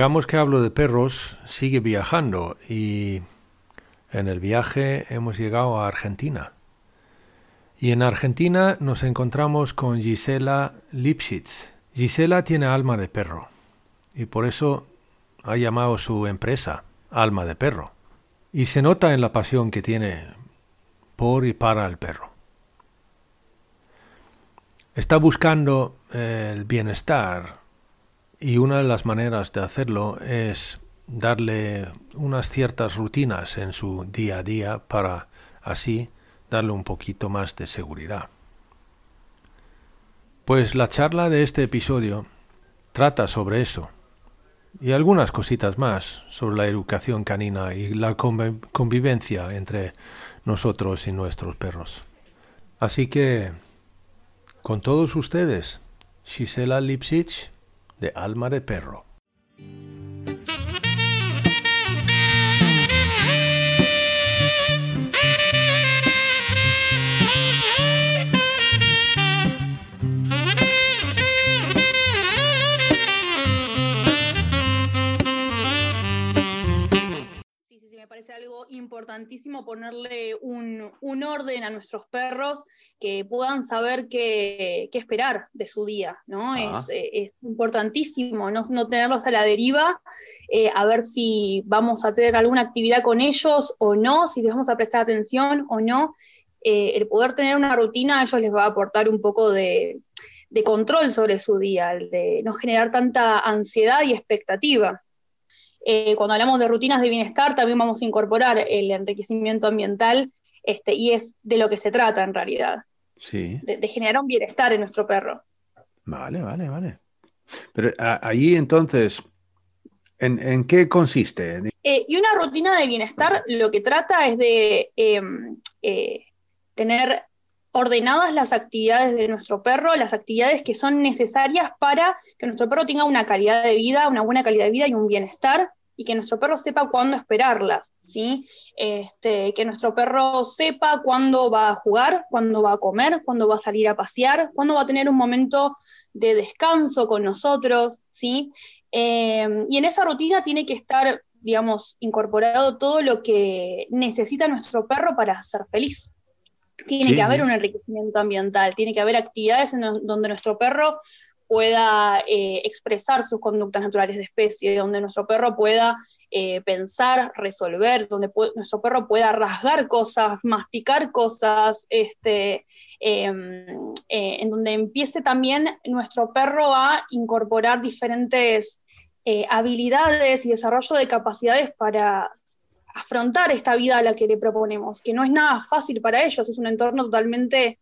Pongamos que hablo de perros, sigue viajando y en el viaje hemos llegado a Argentina. Y en Argentina nos encontramos con Gisela Lipschitz. Gisela tiene alma de perro y por eso ha llamado su empresa Alma de Perro. Y se nota en la pasión que tiene por y para el perro. Está buscando el bienestar y una de las maneras de hacerlo es darle unas ciertas rutinas en su día a día para así darle un poquito más de seguridad. Pues la charla de este episodio trata sobre eso y algunas cositas más sobre la educación canina y la convivencia entre nosotros y nuestros perros. Así que, con todos ustedes, Gisela Lipsich de Alma de Perro. Parece algo importantísimo ponerle un, orden a nuestros perros que puedan saber qué, esperar de su día, ¿no? Es, eh, importantísimo no, tenerlos a la deriva, eh, a ver si vamos a tener alguna actividad con ellos o no, si les vamos a prestar atención o no. Eh, el poder tener una rutina a ellos les va a aportar un poco de, de control sobre su día, el de no generar tanta ansiedad y expectativa. Eh, cuando hablamos de rutinas de bienestar, también vamos a incorporar el enriquecimiento ambiental, este, y es de lo que se trata en realidad. Sí. De, generar un bienestar en nuestro perro. Vale, vale, vale. Pero ahí entonces, ¿en, qué consiste? Eh, y una rutina de bienestar lo que trata es de em, eh, tener ordenadas las actividades de nuestro perro, las actividades que son necesarias para que nuestro perro tenga una calidad de vida, una buena calidad de vida y un bienestar, y que nuestro perro sepa cuándo esperarlas, ¿sí? Este, que nuestro perro sepa cuándo va a jugar, cuándo va a comer, cuándo va a salir a pasear, cuándo va a tener un momento de descanso con nosotros, ¿sí? Em, y en esa rutina tiene que estar, digamos, incorporado todo lo que necesita nuestro perro para ser feliz. Tiene que haber un enriquecimiento ambiental, tiene que haber actividades en donde nuestro perro pueda eh, expresar sus conductas naturales de especie, donde nuestro perro pueda eh, pensar, resolver, donde nuestro perro pueda rasgar cosas, masticar cosas, este, em, eh, en donde empiece también nuestro perro a incorporar diferentes habilidades y desarrollo de capacidades para afrontar esta vida a la que le proponemos, que no es nada fácil para ellos, es un entorno totalmente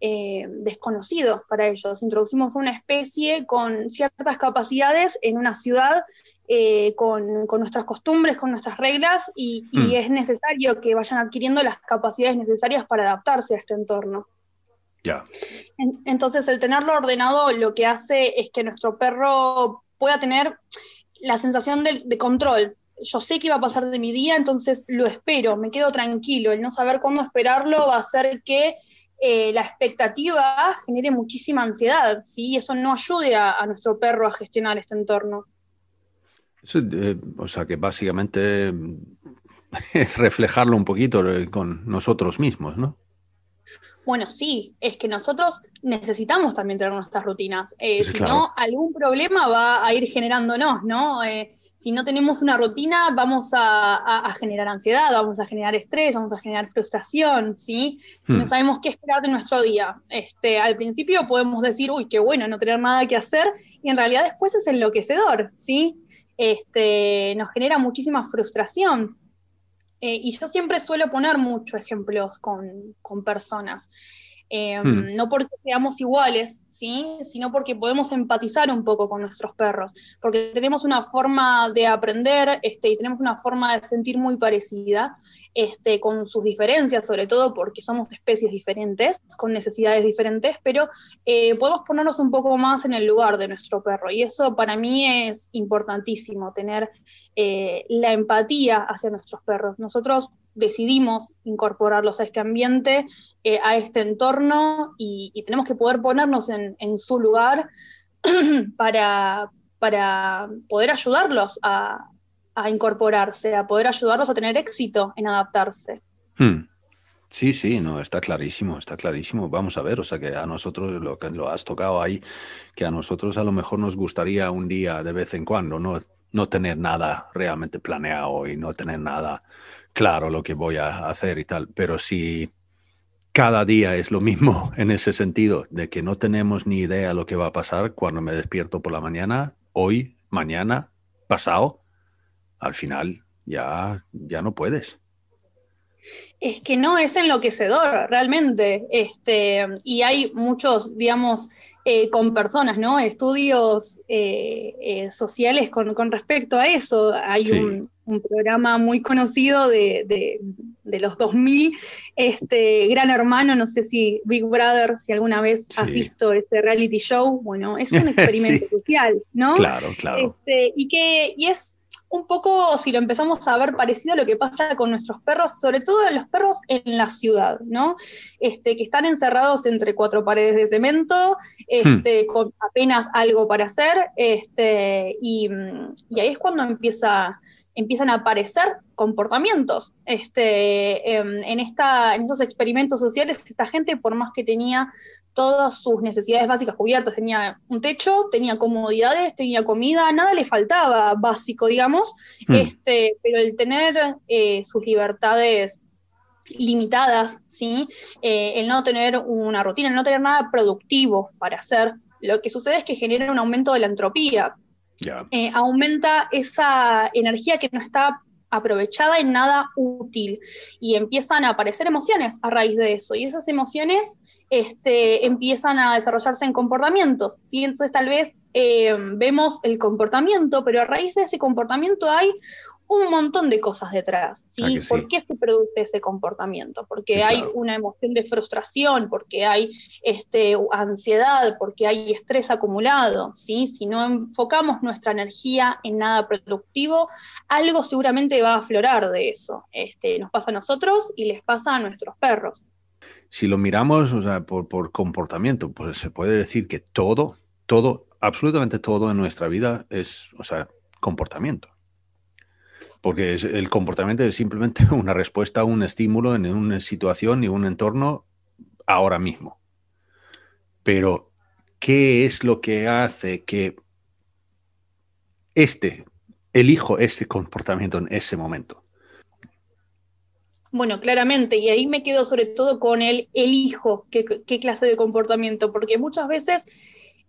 eh, desconocido para ellos. Introducimos una especie con ciertas capacidades en una ciudad eh, con, nuestras costumbres, con nuestras reglas, y, hmm. es necesario que vayan adquiriendo las capacidades necesarias para adaptarse a este entorno. Ya. entonces, el tenerlo ordenado lo que hace es que nuestro perro pueda tener la sensación de control, yo sé que va a pasar de mi día, entonces lo espero, me quedo tranquilo. El no saber cuándo esperarlo va a hacer que eh, la expectativa genere muchísima ansiedad, ¿sí? Eso no ayude a, nuestro perro a gestionar este entorno. Eh, o sea que básicamente es reflejarlo un poquito eh, con nosotros mismos, ¿no? Bueno, sí, es que nosotros necesitamos también tener nuestras rutinas. si no, algún problema va a ir generándonos, ¿no? Si no tenemos una rutina, vamos a, generar ansiedad, vamos a generar estrés, vamos a generar frustración, ¿sí? No hmm. sabemos qué esperar de nuestro día. Este, al principio podemos decir, uy, qué bueno no tener nada que hacer, y en realidad después es enloquecedor, ¿sí? Este, nos genera muchísima frustración. Eh, y yo siempre suelo poner muchos ejemplos con, personas. Em, hmm. No porque seamos iguales, ¿sí? sino porque podemos empatizar un poco con nuestros perros, porque tenemos una forma de aprender este, y tenemos una forma de sentir muy parecida. Este, con sus diferencias, sobre todo porque somos especies diferentes, con necesidades diferentes, pero eh, podemos ponernos un poco más en el lugar de nuestro perro. Y eso para mí es importantísimo, tener eh, la empatía hacia nuestros perros. Nosotros decidimos incorporarlos a este ambiente, eh, a este entorno, y, tenemos que poder ponernos en, su lugar para, para poder ayudarlos a, incorporarse, a poder ayudarlos a tener éxito en adaptarse. Hmm. Sí, sí, no, está clarísimo, está clarísimo. Vamos a ver, o sea que a nosotros lo que lo has tocado ahí, que a nosotros a lo mejor nos gustaría un día de vez en cuando no, no tener nada realmente planeado y no tener nada claro lo que voy a hacer y tal. Pero si cada día es lo mismo en ese sentido, de que no tenemos ni idea lo que va a pasar cuando me despierto por la mañana, hoy, mañana, pasado, al final ya, ya no puedes. Es que no, es enloquecedor, realmente. Este, y hay muchos, digamos, eh, con personas, ¿no? Estudios eh, eh, sociales con, respecto a eso. Hay un, programa muy conocido de, los 2000, este, Gran Hermano, no sé si Big Brother, si alguna vez has visto este reality show, bueno, es un experimento social, ¿no? Claro, claro. Este, y, que, y es un poco, si lo empezamos a ver parecido a lo que pasa con nuestros perros, sobre todo los perros en la ciudad, ¿no? Este, que están encerrados entre cuatro paredes de cemento, este, hmm. con apenas algo para hacer, este, y, ahí es cuando empieza, empiezan a aparecer comportamientos. Este, em, en, esta, en esos experimentos sociales, esta gente, por más que tenía todas sus necesidades básicas cubiertas. Tenía un techo, tenía comodidades, tenía comida, nada le faltaba básico, digamos, hmm. este, pero el tener eh, sus libertades limitadas, ¿sí? Eh, el no tener una rutina, el no tener nada productivo para hacer, lo que sucede es que genera un aumento de la entropía. Eh, aumenta esa energía que no está aprovechada en nada útil y empiezan a aparecer emociones a raíz de eso. Y esas emociones este, empiezan a desarrollarse en comportamientos. Entonces tal vez eh, vemos el comportamiento, pero a raíz de ese comportamiento hay un montón de cosas detrás. ¿sí? ¿Por qué se produce ese comportamiento? Porque hay una emoción de frustración, porque hay este, ansiedad, porque hay estrés acumulado. ¿sí? Si no enfocamos nuestra energía en nada productivo, algo seguramente va a aflorar de eso. Este, nos pasa a nosotros y les pasa a nuestros perros si lo miramos por, comportamiento, pues se puede decir que todo, todo, absolutamente todo en nuestra vida es, o sea, comportamiento. Porque el comportamiento es simplemente una respuesta a un estímulo en una situación y un entorno ahora mismo. Pero, ¿qué es lo que hace que este, elijo ese comportamiento en ese momento? Bueno, claramente, y ahí me quedo sobre todo con el elijo qué clase de comportamiento, porque muchas veces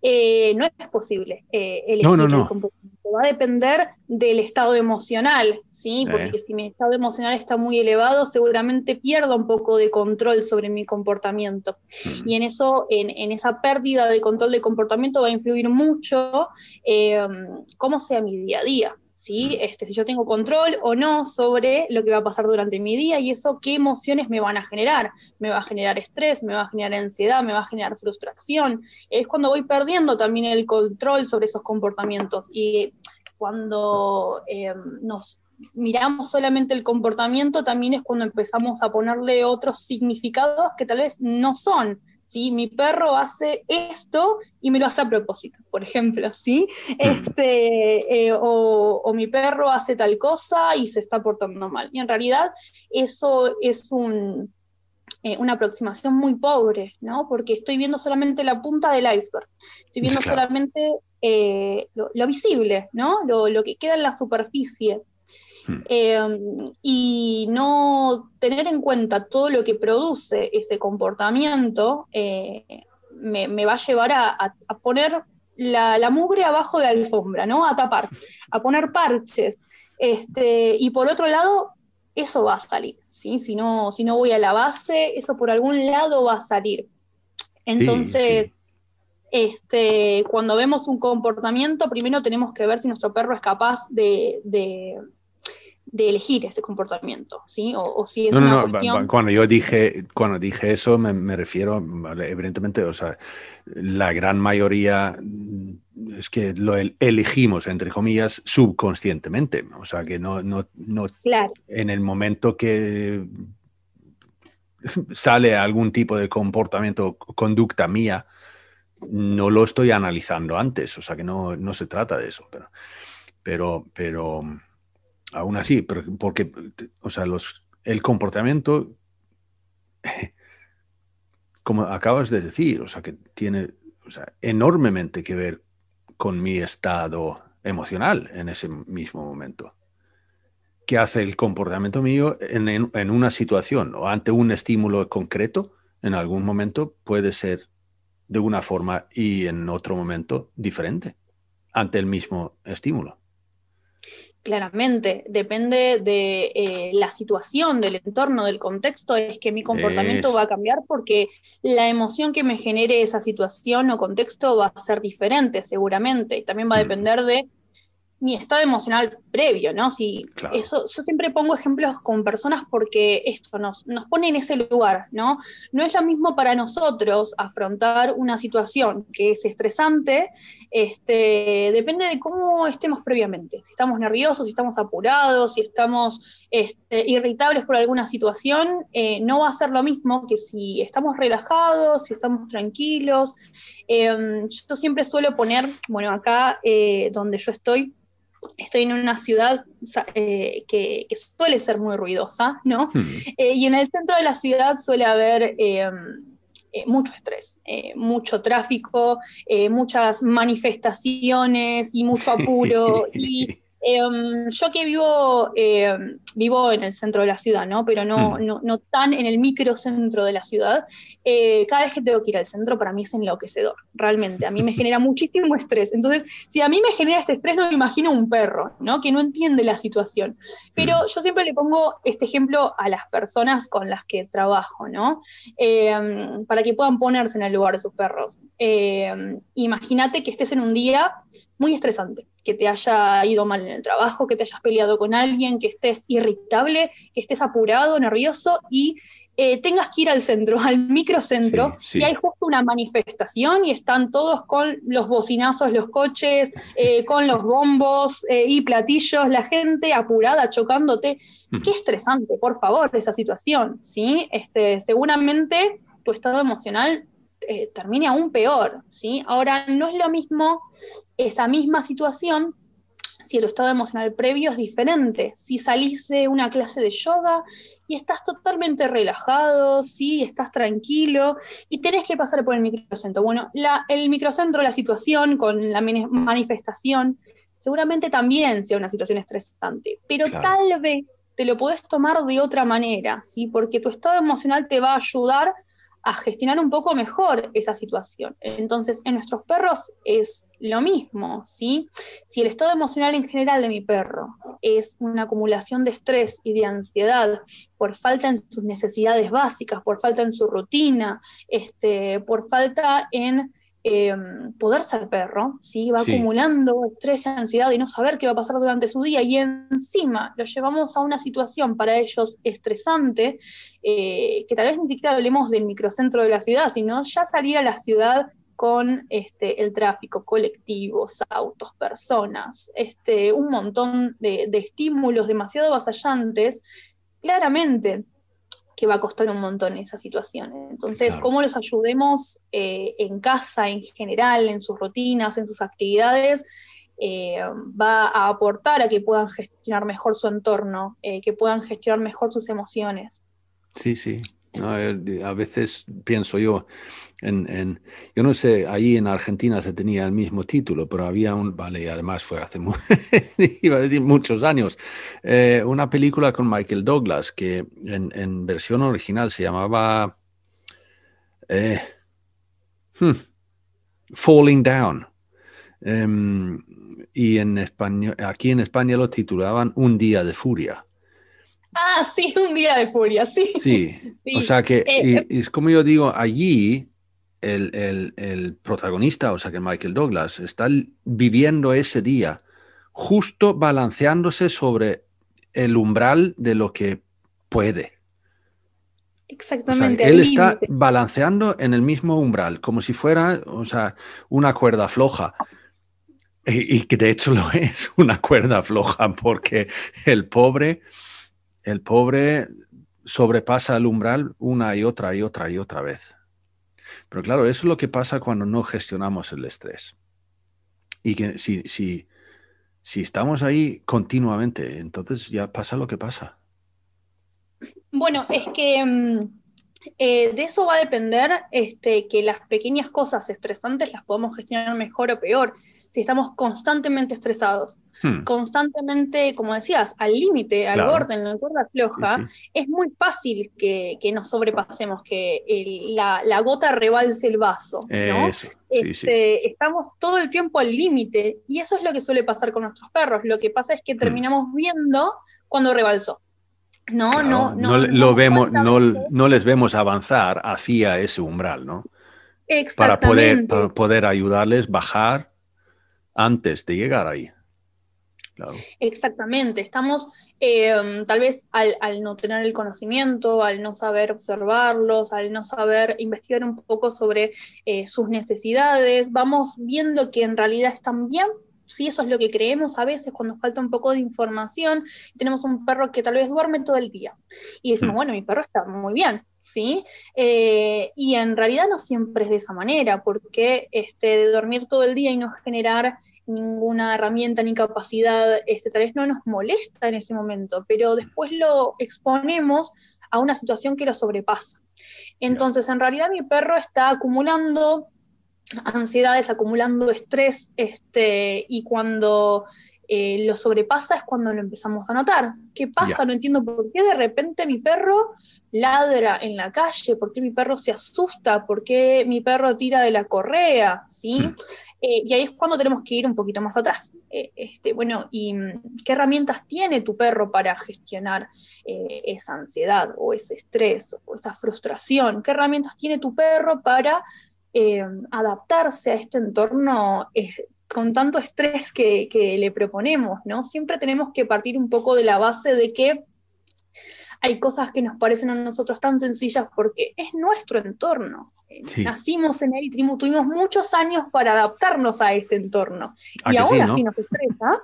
eh, no es posible eh, elegir no, el comportamiento. Va a depender del estado emocional, ¿sí? Porque si mi estado emocional está muy elevado, seguramente pierdo un poco de control sobre mi comportamiento. Mm. Y en eso, en, en, esa pérdida de control de comportamiento va a influir mucho eh, cómo sea mi día a día. ¿Sí? Este, si yo tengo control o no sobre lo que va a pasar durante mi día y eso qué emociones me van a generar. Me va a generar estrés, me va a generar ansiedad, me va a generar frustración. Es cuando voy perdiendo también el control sobre esos comportamientos y cuando em, nos miramos solamente el comportamiento, también es cuando empezamos a ponerle otros significados que tal vez no son mi perro hace esto y me lo hace a propósito, por ejemplo, ¿sí? Este, eh, o, mi perro hace tal cosa y se está portando mal. Y en realidad eso es eh, una aproximación muy pobre, ¿no? Porque estoy viendo solamente la punta del iceberg, estoy viendo solamente eh, lo, visible, ¿no? Lo, lo, que queda en la superficie. Hmm. Em, y no tener en cuenta todo lo que produce ese comportamiento eh, me, va a llevar a, poner la, mugre abajo de la alfombra, ¿no? A tapar, a poner parches. Este, y por otro lado, eso va a salir, ¿sí? Si no, si no voy a la base, eso por algún lado va a salir. Entonces, Este, cuando vemos un comportamiento, primero tenemos que ver si nuestro perro es capaz de, de elegir ese comportamiento, ¿sí? O, si es una cuestión... Cuando yo dije, cuando dije eso, me, refiero, evidentemente, o sea, la gran mayoría mm, es que lo elegimos, entre comillas, subconscientemente. O sea, que no, no, no en el momento que sale algún tipo de comportamiento, conducta mía, no lo estoy analizando antes. O sea, que no, no se trata de eso. Pero, pero, pero aún así, porque, o sea, los, el comportamiento, como acabas de decir, o sea, que tiene enormemente que ver con mi estado emocional en ese mismo momento. ¿Qué hace el comportamiento mío en, en, una situación o ante un estímulo concreto? En algún momento puede ser de una forma y en otro momento diferente ante el mismo estímulo. Claramente, depende de eh, la situación, del entorno, del contexto, es que mi comportamiento va a cambiar porque la emoción que me genere esa situación o contexto va a ser diferente seguramente y también va a mm. depender de mi estado emocional previo, ¿no? Si eso, yo siempre pongo ejemplos con personas porque esto nos, nos pone en ese lugar, ¿no? No es lo mismo para nosotros afrontar una situación que es estresante, este, depende de cómo estemos previamente, si estamos nerviosos, si estamos apurados, si estamos este, irritables por alguna situación, eh, no va a ser lo mismo que si estamos relajados, si estamos tranquilos. Em, yo siempre suelo poner, bueno, acá eh, donde yo estoy, estoy en una ciudad eh, que, suele ser muy ruidosa, ¿no? Hmm. Eh, y en el centro de la ciudad suele haber eh, mucho estrés, mucho tráfico, muchas manifestaciones y mucho apuro. y Em, yo que vivo, em, vivo en el centro de la ciudad, ¿no? Pero no, mm. no, no tan en el microcentro de la ciudad. Eh, cada vez que tengo que ir al centro, para mí es enloquecedor, realmente. A mí me genera muchísimo estrés. Entonces, si a mí me genera este estrés, no me imagino un perro, ¿no? Que no entiende la situación. Pero mm. yo siempre le pongo este ejemplo a las personas con las que trabajo, ¿no? Em, para que puedan ponerse en el lugar de sus perros. Imagínate que estés en un día muy estresante que te haya ido mal en el trabajo, que te hayas peleado con alguien, que estés irritable, que estés apurado, nervioso y eh, tengas que ir al centro, al microcentro, y hay justo una manifestación y están todos con los bocinazos, los coches, eh, con los bombos eh, y platillos, la gente apurada, chocándote. Qué estresante, por favor, esa situación, ¿sí? Este, seguramente tu estado emocional termine aún peor, ¿sí? Ahora, no es lo mismo esa misma situación si el estado emocional previo es diferente. Si salís de una clase de yoga y estás totalmente relajado, sí, estás tranquilo y tenés que pasar por el microcentro. Bueno, el microcentro, la situación con la manifestación, seguramente también sea una situación estresante, pero tal vez te lo podés tomar de otra manera, ¿sí? Porque tu estado emocional te va a ayudar a gestionar un poco mejor esa situación. Entonces, en nuestros perros es lo mismo, ¿sí? Si el estado emocional en general de mi perro es una acumulación de estrés y de ansiedad por falta en sus necesidades básicas, por falta en su rutina, este, por falta en Em, poder ser perro, ¿sí? va acumulando estrés y ansiedad y no saber qué va a pasar durante su día y encima lo llevamos a una situación para ellos estresante, eh, que tal vez ni siquiera hablemos del microcentro de la ciudad, sino ya salir a la ciudad con este, el tráfico, colectivos, autos, personas, este, un montón de, de estímulos demasiado avasallantes, claramente que va a costar un montón esa situación. Entonces, cómo los ayudemos eh, en casa, en general, en sus rutinas, en sus actividades, eh, va a aportar a que puedan gestionar mejor su entorno, eh, que puedan gestionar mejor sus emociones. Sí, sí. A veces pienso yo, en, yo no sé, ahí en Argentina se tenía el mismo título, pero había un, vale, además fue hace muchos años, eh, una película con Michael Douglas que en, versión original se llamaba eh, hmm, Falling Down. Em, y en español, aquí en España lo titulaban Un día de furia. Ah, sí, un día de furia, sí. Sí, o sea que, eh, es como yo digo, allí el, protagonista, o sea que Michael Douglas, está viviendo ese día justo balanceándose sobre el umbral de lo que puede. Exactamente. él está balanceando en el mismo umbral, como si fuera, o sea, una cuerda floja. Y, que de hecho lo es una cuerda floja, porque el pobre, el pobre sobrepasa el umbral una y otra y otra y otra vez. Pero claro, eso es lo que pasa cuando no gestionamos el estrés. Y que si, si, si estamos ahí continuamente, entonces ya pasa lo que pasa. Bueno, es que mm, eh, de eso va a depender este, que las pequeñas cosas estresantes las podemos gestionar mejor o peor si estamos constantemente estresados. Hmm. Constantemente, como decías, al límite, al borde, en la cuerda floja, es muy fácil que, nos sobrepasemos, que la, gota rebalse el vaso. Este, estamos todo el tiempo al límite y eso es lo que suele pasar con nuestros perros. Lo que pasa es que hmm. terminamos viendo cuando rebalsó. No, no, no, lo vemos, no, no, les vemos avanzar hacia ese umbral, ¿no? Para poder, para poder ayudarles bajar antes de llegar ahí. Exactamente, estamos em, tal vez al, no tener el conocimiento, al no saber observarlos, al no saber investigar un poco sobre eh, sus necesidades, vamos viendo que en realidad están bien, Sí, eso es lo que creemos a veces cuando falta un poco de información. Tenemos un perro que tal vez duerme todo el día y decimos, hmm. bueno, mi perro está muy bien, ¿sí? Eh, y en realidad no siempre es de esa manera, porque este, de dormir todo el día y no generar ninguna herramienta ni capacidad, este, tal vez no nos molesta en ese momento, pero después lo exponemos a una situación que lo sobrepasa. Entonces, en realidad mi perro está acumulando ansiedades, acumulando estrés, este, y cuando eh, lo sobrepasa es cuando lo empezamos a notar. ¿Qué pasa? No entiendo por qué de repente mi perro ladra en la calle, por qué mi perro se asusta, por qué mi perro tira de la correa, ¿sí? Eh, y ahí es cuando tenemos que ir un poquito más atrás. Eh, este, bueno, ¿y qué herramientas tiene tu perro para gestionar esa ansiedad o ese estrés o esa frustración? ¿Qué herramientas tiene tu perro para eh, adaptarse a este entorno con tanto estrés que, le proponemos, ¿no? Siempre tenemos que partir un poco de la base de que hay cosas que nos parecen a nosotros tan sencillas porque es nuestro entorno. Eh, nacimos en él y tuvimos muchos años para adaptarnos a este entorno. y ahora sí, nos estresa.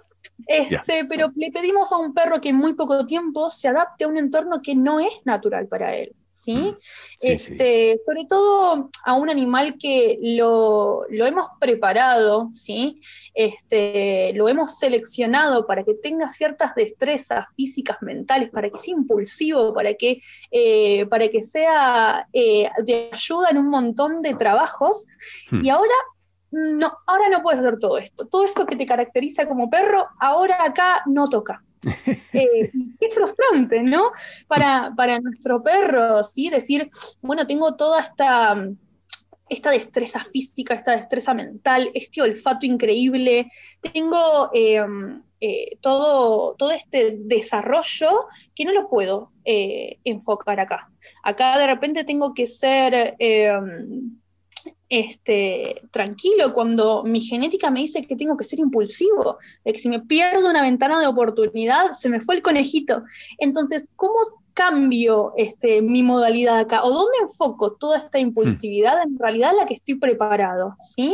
Este, pero le pedimos a un perro que en muy poco tiempo se adapte a un entorno que no es natural para él. ¿Sí? Este, Sobre todo a un animal que lo, hemos preparado, ¿sí? Este, lo hemos seleccionado para que tenga ciertas destrezas físicas, mentales, para que sea impulsivo, para que, eh, para que sea eh, de ayuda en un montón de trabajos. Hmm. Y ahora no, ahora no puedes hacer todo esto. Todo esto que te caracteriza como perro, ahora acá no toca. Eh, qué frustrante, ¿no? Para, para nuestro perro, ¿sí? Decir, bueno, tengo toda esta, esta destreza física, esta destreza mental, este olfato increíble, tengo em, eh, todo, todo este desarrollo que no lo puedo eh, enfocar acá. Acá de repente tengo que ser em, este, tranquilo cuando mi genética me dice que tengo que ser impulsivo, de que si me pierdo una ventana de oportunidad, se me fue el conejito. Entonces, ¿cómo cambio este, mi modalidad acá? ¿O dónde enfoco toda esta impulsividad en realidad la que estoy preparado? ¿sí?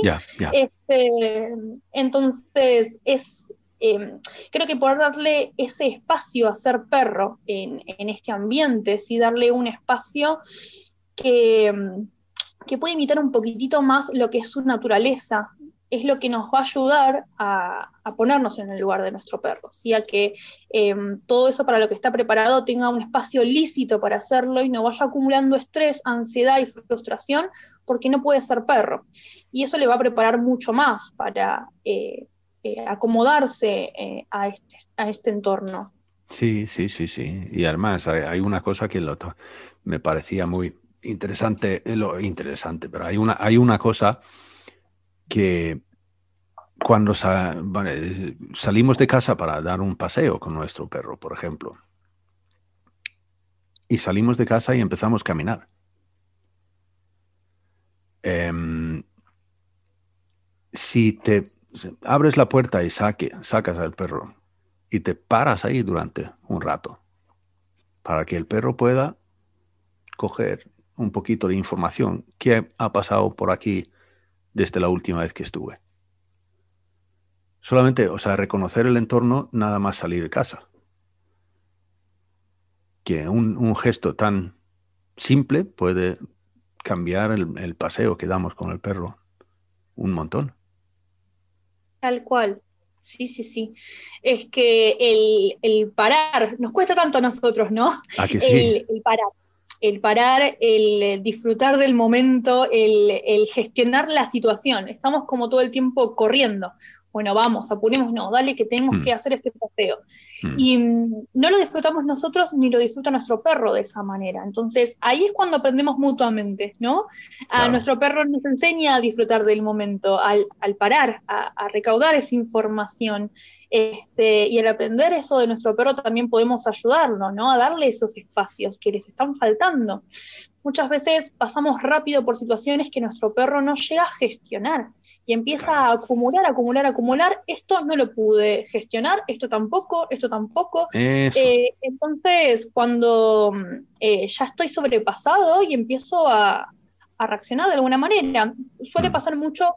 Este, entonces, es, em, creo que poder darle ese espacio a ser perro en, en este ambiente, sí darle un espacio que em, que puede imitar un poquitito más lo que es su naturaleza, es lo que nos va a ayudar a, ponernos en el lugar de nuestro perro, ¿sí? a que em, todo eso para lo que está preparado tenga un espacio lícito para hacerlo y no vaya acumulando estrés, ansiedad y frustración porque no puede ser perro. Y eso le va a preparar mucho más para eh, eh, acomodarse eh, a, este, a este entorno. Sí, sí, sí, sí. Y además hay, una cosa que me parecía muy, interesante, lo interesante, pero hay una, hay una cosa que cuando salimos de casa para dar un paseo con nuestro perro, por ejemplo, y salimos de casa y empezamos a caminar. em, si te abres la puerta y saque, sacas al perro y te paras ahí durante un rato para que el perro pueda coger un poquito de información. ¿Qué ha pasado por aquí desde la última vez que estuve? Solamente, o sea, reconocer el entorno nada más salir de casa. Que un, gesto tan simple puede cambiar el paseo que damos con el perro un montón. Tal cual. Sí, sí, sí. Es que el, parar, nos cuesta tanto a nosotros, ¿no? ¿A que sí? el, parar. El parar, el disfrutar del momento, el, el gestionar la situación. Estamos como todo el tiempo corriendo bueno, vamos, apurémonos, dale que tenemos que mm. hacer este paseo. Mm. Y mm, no lo disfrutamos nosotros ni lo disfruta nuestro perro de esa manera. Entonces, ahí es cuando aprendemos mutuamente, ¿no? A nuestro perro nos enseña a disfrutar del momento, al, parar, a, recaudar esa información. Este, y al aprender eso de nuestro perro también podemos ayudarlo, ¿no? A darle esos espacios que les están faltando. Muchas veces pasamos rápido por situaciones que nuestro perro no llega a gestionar y empieza a acumular, acumular, acumular. Esto no lo pude gestionar, esto tampoco, esto tampoco. Eh, entonces, cuando eh, ya estoy sobrepasado y empiezo a, reaccionar de alguna manera, suele mm. pasar mucho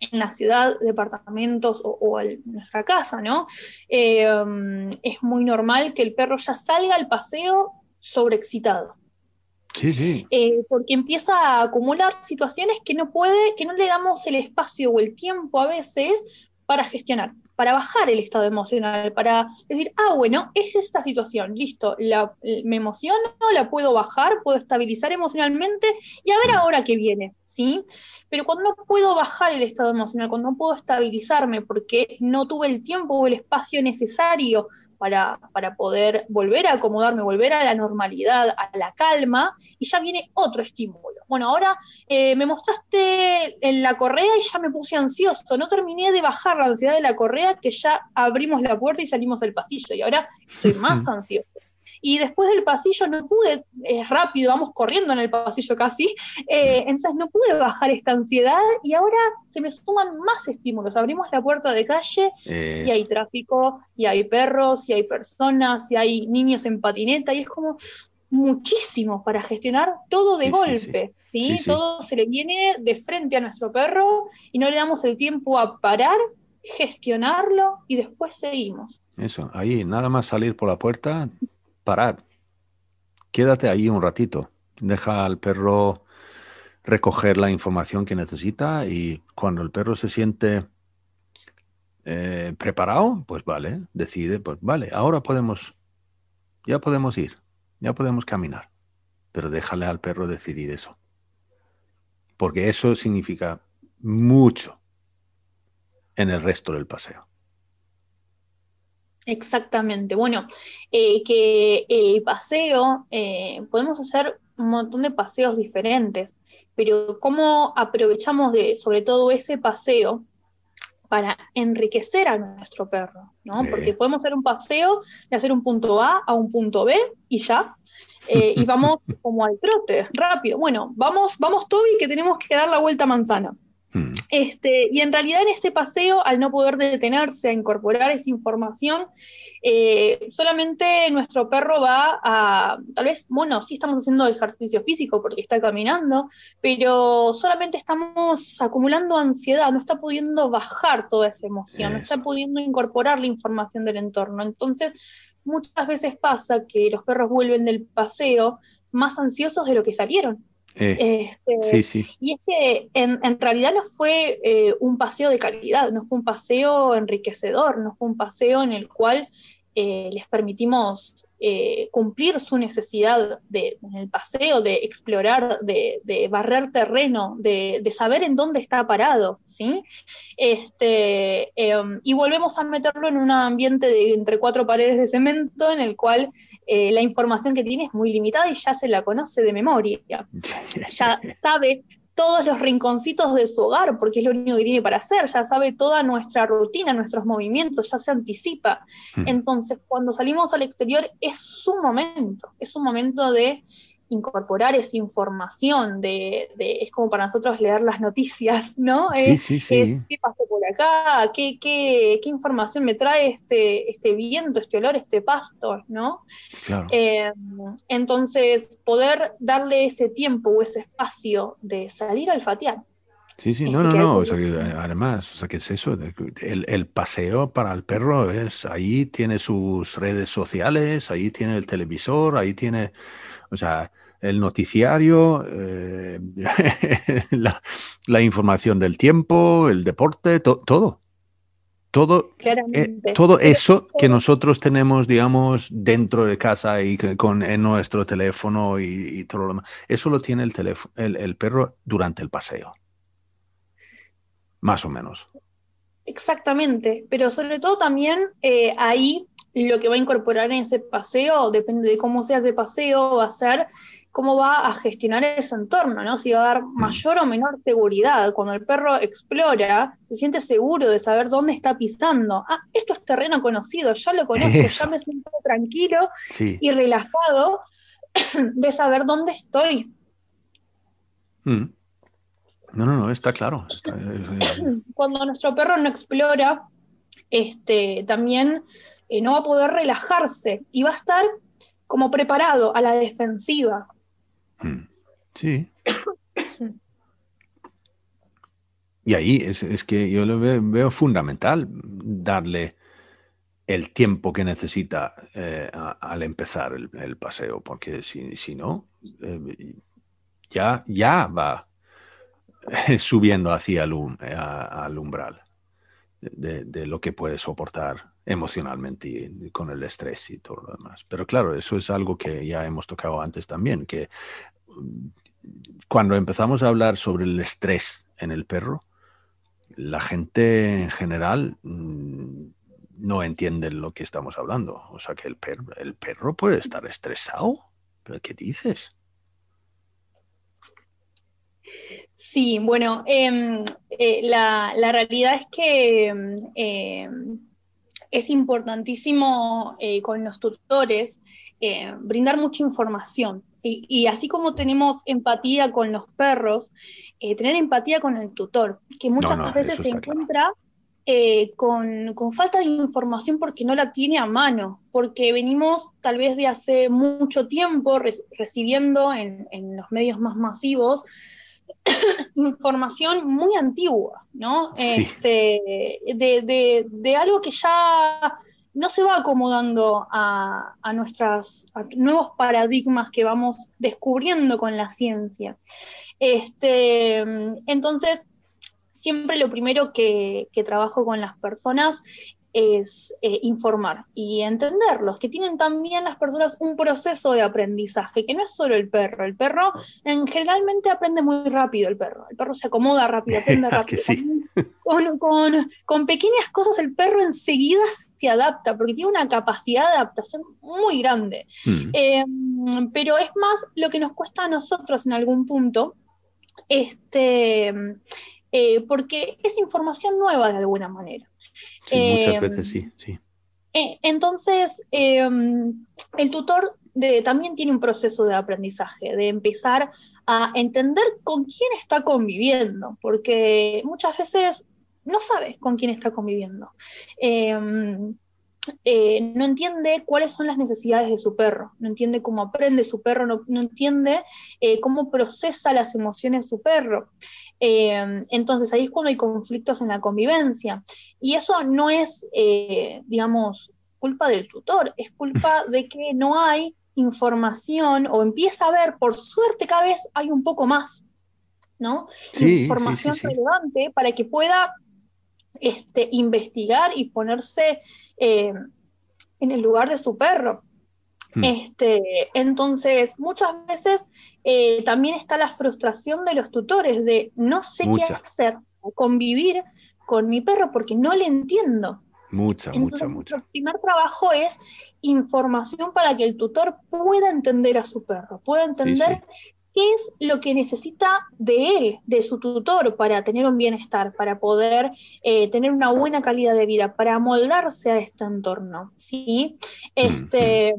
en la ciudad, departamentos o, en nuestra casa, ¿no? Eh, es muy normal que el perro ya salga al paseo sobreexcitado. Sí, sí. Eh, porque empieza a acumular situaciones que no puede, que no le damos el espacio o el tiempo a veces para gestionar, para bajar el estado emocional, para decir, ah, bueno, es esta situación, listo, la, me emociono, la puedo bajar, puedo estabilizar emocionalmente y a ver ahora qué viene, ¿sí? Pero cuando no puedo bajar el estado emocional, cuando no puedo estabilizarme porque no tuve el tiempo o el espacio necesario para, poder volver a acomodarme, volver a la normalidad, a la calma, y ya viene otro estímulo. Bueno, ahora eh, me mostraste en la correa y ya me puse ansioso, no terminé de bajar la ansiedad de la correa que ya abrimos la puerta y salimos del pasillo, y ahora estoy más ansioso. Y después del pasillo no pude, es rápido, vamos corriendo en el pasillo casi, eh, entonces no pude bajar esta ansiedad y ahora se me suman más estímulos. Abrimos la puerta de calle y hay tráfico, y hay perros, y hay personas, y hay niños en patineta, y es como muchísimo para gestionar todo de golpe. Sí, Todo se le viene de frente a nuestro perro y no le damos el tiempo a parar, gestionarlo y después seguimos. Eso, ahí, nada más salir por la puerta, parar. Quédate ahí un ratito. Deja al perro recoger la información que necesita y cuando el perro se siente eh, preparado, pues vale, decide, pues vale, ahora podemos, ya podemos ir, ya podemos caminar, pero déjale al perro decidir eso. Porque eso significa mucho en el resto del paseo. Exactamente. Bueno, eh, que el paseo, eh, podemos hacer un montón de paseos diferentes, pero cómo aprovechamos de, sobre todo ese paseo para enriquecer a nuestro perro, ¿no? Porque podemos hacer un paseo de hacer un punto A a un punto B y ya, eh, y vamos como al trote, rápido. Bueno, vamos, vamos Toby, que tenemos que dar la vuelta a manzana. Hmm. Este, y en realidad en este paseo, al no poder detenerse a incorporar esa información, eh, solamente nuestro perro va a, tal vez, bueno, sí estamos haciendo ejercicio físico porque está caminando, pero solamente estamos acumulando ansiedad, no está pudiendo bajar toda esa emoción, no está pudiendo incorporar la información del entorno. Entonces, muchas veces pasa que los perros vuelven del paseo más ansiosos de lo que salieron. Eh, este, sí, sí. Y es que en, realidad no fue eh, un paseo de calidad, no fue un paseo enriquecedor, no fue un paseo en el cual eh, les permitimos cumplir su necesidad de, en el paseo, de explorar, de, barrer terreno, de, saber en dónde está parado, ¿sí? Este, em, y volvemos a meterlo en un ambiente de entre cuatro paredes de cemento en el cual eh, la información que tiene es muy limitada y ya se la conoce de memoria. ya sabe todos los rinconcitos de su hogar, porque es lo único que tiene para hacer, ya sabe toda nuestra rutina, nuestros movimientos, ya se anticipa. Hmm. Entonces, cuando salimos al exterior es su momento, es un momento de incorporar esa información de, es como para nosotros leer las noticias, ¿no? Sí, sí, sí. ¿Qué pasó por acá? ¿Qué, qué, información me trae este, este viento, este olor, este pasto, ¿no? Claro. Eh, entonces, poder darle ese tiempo o ese espacio de salir al fatiar. Sí, sí, no, no, no. O sea, que, además, o sea, ¿qué es eso? El, el, paseo para el perro es ahí tiene sus redes sociales, ahí tiene el televisor, ahí tiene, o sea, el noticiario, eh, la, información del tiempo, el deporte, todo. Todo, eh, todo eso que nosotros tenemos, digamos, dentro de casa y con, en nuestro teléfono y, todo lo demás, eso lo tiene el, el, el perro durante el paseo más o menos. Exactamente, pero sobre todo también eh, ahí lo que va a incorporar en ese paseo, depende de cómo sea ese paseo, va a ser cómo va a gestionar ese entorno, ¿no? Si va a dar mm. mayor o menor seguridad. Cuando el perro explora, se siente seguro de saber dónde está pisando. Ah, esto es terreno conocido, ya lo conozco, ya me siento tranquilo y relajado de saber dónde estoy. Mm. No, no, no, está claro. Cuando nuestro perro no explora, este, también eh, no va a poder relajarse y va a estar como preparado a la defensiva. Hmm. Sí. Y ahí es, que yo lo veo, fundamental darle el tiempo que necesita eh, al empezar el, paseo, porque si, si no, eh, ya, ya va subiendo hacia el, al umbral de, lo que puede soportar emocionalmente y con el estrés y todo lo demás. Pero claro, eso es algo que ya hemos tocado antes también, que mm, cuando empezamos a hablar sobre el estrés en el perro, la gente en general mm, no entiende lo que estamos hablando. O sea que el perro, el perro puede estar estresado. ¿Pero qué dices? Sí, bueno, em, eh, la, realidad es que em, es importantísimo eh, con los tutores eh, brindar mucha información. Y, así como tenemos empatía con los perros, tener empatía con el tutor, que muchas veces se encuentra con, falta de información porque no la tiene a mano, porque venimos tal vez de hace mucho tiempo recibiendo en, en los medios más masivos información muy antigua, ¿no? Este, de, algo que ya no se va acomodando a, nuestros nuevos paradigmas que vamos descubriendo con la ciencia. Este, entonces, siempre lo primero que, que trabajo con las personas es eh, informar y entenderlos, que tienen también las personas un proceso de aprendizaje, que no es solo el perro, el perro en, generalmente aprende muy rápido el perro, el perro se acomoda rápido, aprende rápido. con, pequeñas cosas el perro enseguida se adapta, porque tiene una capacidad de adaptación muy grande. Mm. Em, pero es más lo que nos cuesta a nosotros en algún punto, este, eh, porque es información nueva de alguna manera. Sí, muchas em, veces sí, sí. Eh, entonces, em, el tutor también tiene un proceso de aprendizaje, de empezar a entender con quién está conviviendo, porque muchas veces no sabe con quién está conviviendo. Em, eh, no entiende cuáles son las necesidades de su perro, no entiende cómo aprende su perro, no, entiende cómo procesa las emociones de su perro. Eh, entonces ahí es cuando hay conflictos en la convivencia. Y eso no es, eh, digamos, culpa del tutor, es culpa de que no hay información o empieza a haber, por suerte cada vez hay un poco más, ¿no? información relevante para que pueda este, investigar y ponerse eh, en el lugar de su perro. Hmm. Este, entonces, muchas veces eh, también está la frustración de los tutores de no sé qué hacer, convivir con mi perro porque no le entiendo. Mucha, mucha, mucha. El primer trabajo es información para que el tutor pueda entender a su perro, pueda entender qué es lo que necesita de él, de su tutor, para tener un bienestar, para poder eh, tener una buena calidad de vida, para amoldarse a este entorno. ¿sí? Este,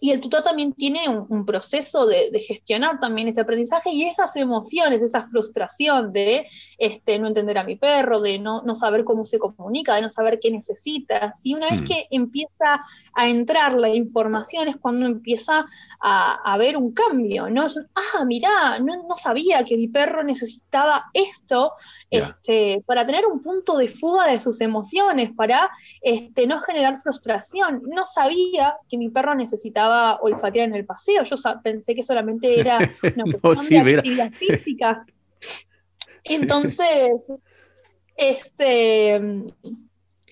y el tutor también tiene un, proceso de, gestionar también ese aprendizaje y esas emociones, esa frustración de este, no entender a mi perro, de no, no saber cómo se comunica, de no saber qué necesita. Y una vez mm. que empieza a entrar la información es cuando empieza a, haber un cambio, ¿no? ah, mirá, no, no, sabía que mi perro necesitaba esto este, para tener un punto de fuga de sus emociones, para este, no generar frustración. No sabía que mi perro necesitaba olfatear en el paseo. Yo pensé que solamente era una cuestión de actividad física. Entonces, este,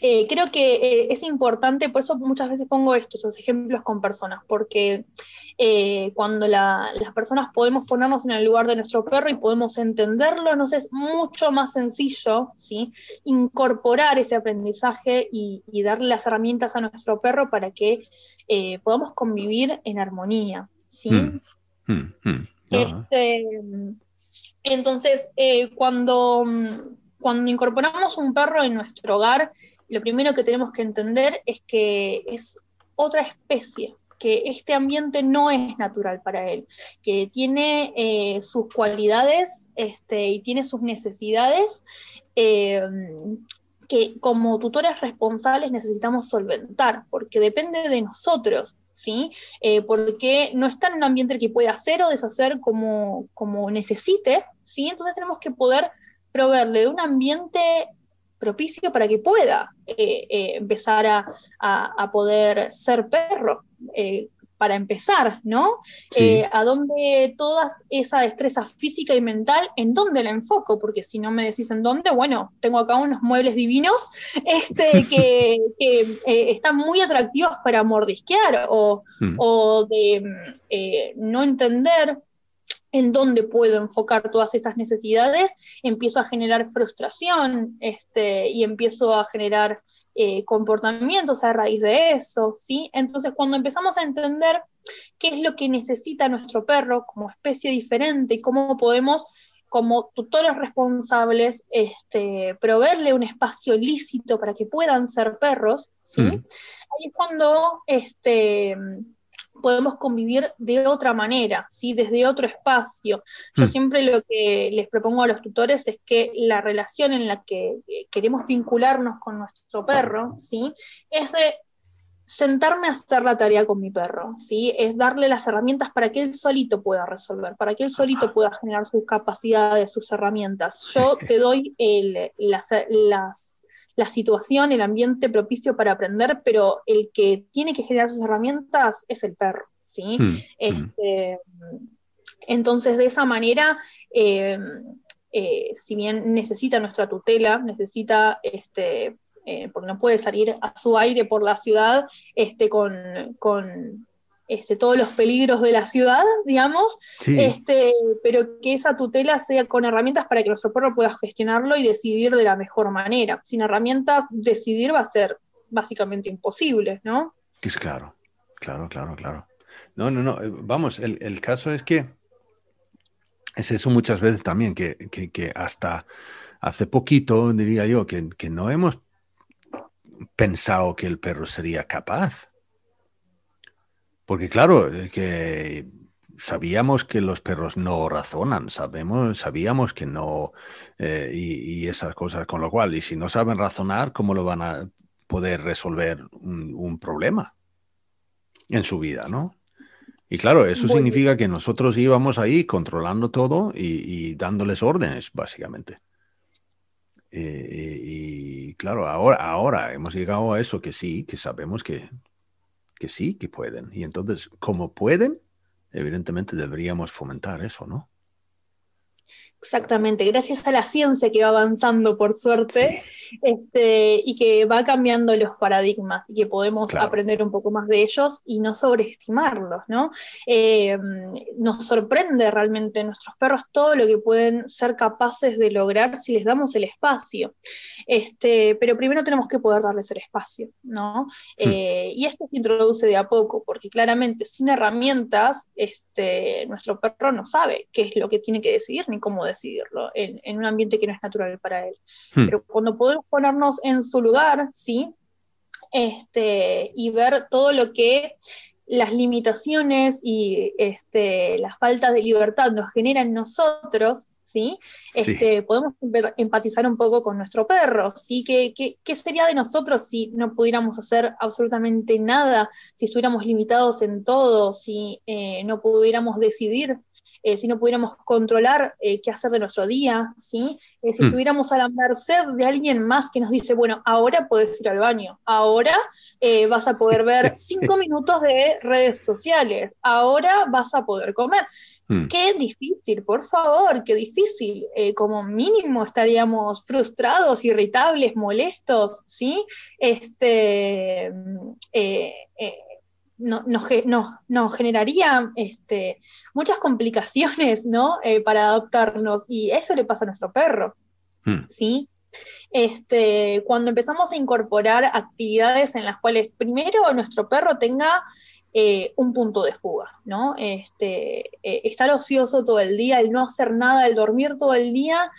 eh, creo que eh, es importante, por eso muchas veces pongo estos ejemplos con personas, porque eh, cuando las personas podemos ponernos en el lugar de nuestro perro y podemos entenderlo, nos es mucho más sencillo ¿sí? incorporar ese aprendizaje y, darle las herramientas a nuestro perro para que podamos convivir en armonía. ¿sí? Hmm. Hmm. Hmm. Este, entonces, cuando, cuando incorporamos un perro en nuestro hogar, lo primero que tenemos que entender es que es otra especie, que este ambiente no es natural para él, que tiene eh, sus cualidades este, y tiene sus necesidades eh, que como tutores responsables necesitamos solventar, porque depende de nosotros. ¿Sí? Eh, porque no está en un ambiente que pueda hacer o deshacer como, como necesite, ¿sí? Entonces tenemos que poder proveerle un ambiente propicio para que pueda eh, eh, empezar a, poder ser perro. Para empezar, ¿no? a dónde toda esa destreza física y mental, ¿en dónde la enfoco? Porque si no me decís en dónde, bueno, tengo acá unos muebles divinos este, que, están muy atractivos para mordisquear o, hmm. o de no entender en dónde puedo enfocar todas estas necesidades, empiezo a generar frustración este, y empiezo a generar eh, comportamientos a raíz de eso, ¿sí? Entonces, cuando empezamos a entender qué es lo que necesita nuestro perro como especie diferente y cómo podemos como tutores responsables, este, proveerle un espacio lícito para que puedan ser perros, ¿sí? Mm. Ahí es cuando este, podemos convivir de otra manera, ¿sí? desde otro espacio. Yo hmm. siempre lo que les propongo a los tutores es que la relación en la que eh, queremos vincularnos con nuestro perro, ¿sí? es de sentarme a hacer la tarea con mi perro, ¿sí? Es darle las herramientas para que él solito pueda resolver, para que él solito pueda generar sus capacidades, sus herramientas. Yo te doy las, las, la situación, el ambiente propicio para aprender, pero el que tiene que generar sus herramientas es el perro, ¿sí? Hmm, hmm. Este, entonces, de esa manera, eh, eh, si bien necesita nuestra tutela, necesita, este, eh, porque no puede salir a su aire por la ciudad este, con, con este, todos los peligros de la ciudad, digamos, este, pero que esa tutela sea con herramientas para que nuestro perro pueda gestionarlo y decidir de la mejor manera. Sin herramientas, decidir va a ser básicamente imposible, ¿no? Claro, claro, claro, claro. No, no, no, eh, vamos, el, caso es que es eso muchas veces también, que, hasta hace poquito, diría yo, que, que no hemos pensado que el perro sería capaz porque claro, eh, que sabíamos que los perros no razonan, sabemos, sabíamos que no, eh, y, esas cosas, con lo cual, y si no saben razonar, ¿cómo lo van a poder resolver un, problema en su vida, no? Y claro, eso significa que nosotros íbamos ahí controlando todo y, dándoles órdenes, básicamente. Eh, y claro, ahora, ahora hemos llegado a eso que sí, que sabemos que que sí, que pueden. Y entonces, como pueden, evidentemente deberíamos fomentar eso, ¿no? Exactamente, gracias a la ciencia que va avanzando, por suerte, este, y que va cambiando los paradigmas y que podemos aprender un poco más de ellos y no sobreestimarlos, ¿no? Eh, nos sorprende realmente nuestros perros todo lo que pueden ser capaces de lograr si les damos el espacio. Este, pero primero tenemos que poder darles el espacio, ¿no? Hmm. Eh, y esto se introduce de a poco, porque claramente sin herramientas, este, nuestro perro no sabe qué es lo que tiene que decidir ni cómo decidir decidirlo en, un ambiente que no es natural para él. Hmm. Pero cuando podemos ponernos en su lugar, sí, este, y ver todo lo que las limitaciones y este, las faltas de libertad nos generan nosotros, ¿sí? Este, Podemos empatizar un poco con nuestro perro, ¿sí? ¿Qué, qué, sería de nosotros si no pudiéramos hacer absolutamente nada, si estuviéramos limitados en todo, si eh, no pudiéramos decidir eh, si no pudiéramos controlar eh, qué hacer de nuestro día, ¿sí? Eh, si hmm. estuviéramos a la merced de alguien más que nos dice, bueno, ahora puedes ir al baño, ahora vas a poder ver cinco minutos de redes sociales, ahora vas a poder comer. Hmm. Qué difícil, por favor, qué difícil. como mínimo estaríamos frustrados, irritables, molestos, ¿sí? Este, no, nos, generaría este, muchas complicaciones ¿no? Eh, para adoptarnos y eso le pasa a nuestro perro. Hmm. ¿sí? Este, cuando empezamos a incorporar actividades en las cuales primero nuestro perro tenga eh, un punto de fuga, ¿no? Este, eh, estar ocioso todo el día, el no hacer nada, el dormir todo el día,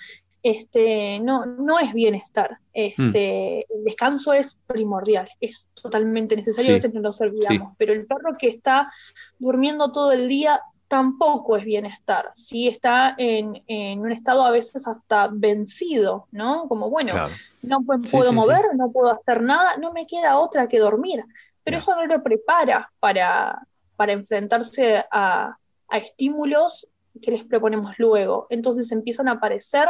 este, no, no es bienestar. Este, El descanso es primordial, es totalmente necesario, a veces no nos olvidamos, pero el perro que está durmiendo todo el día tampoco es bienestar, ¿sí? está en, un estado a veces hasta vencido, ¿no? Como, bueno, no puedo mover, no puedo hacer nada, no me queda otra que dormir, pero eso no lo prepara para, para enfrentarse a, a estímulos que les proponemos luego. Entonces empiezan a aparecer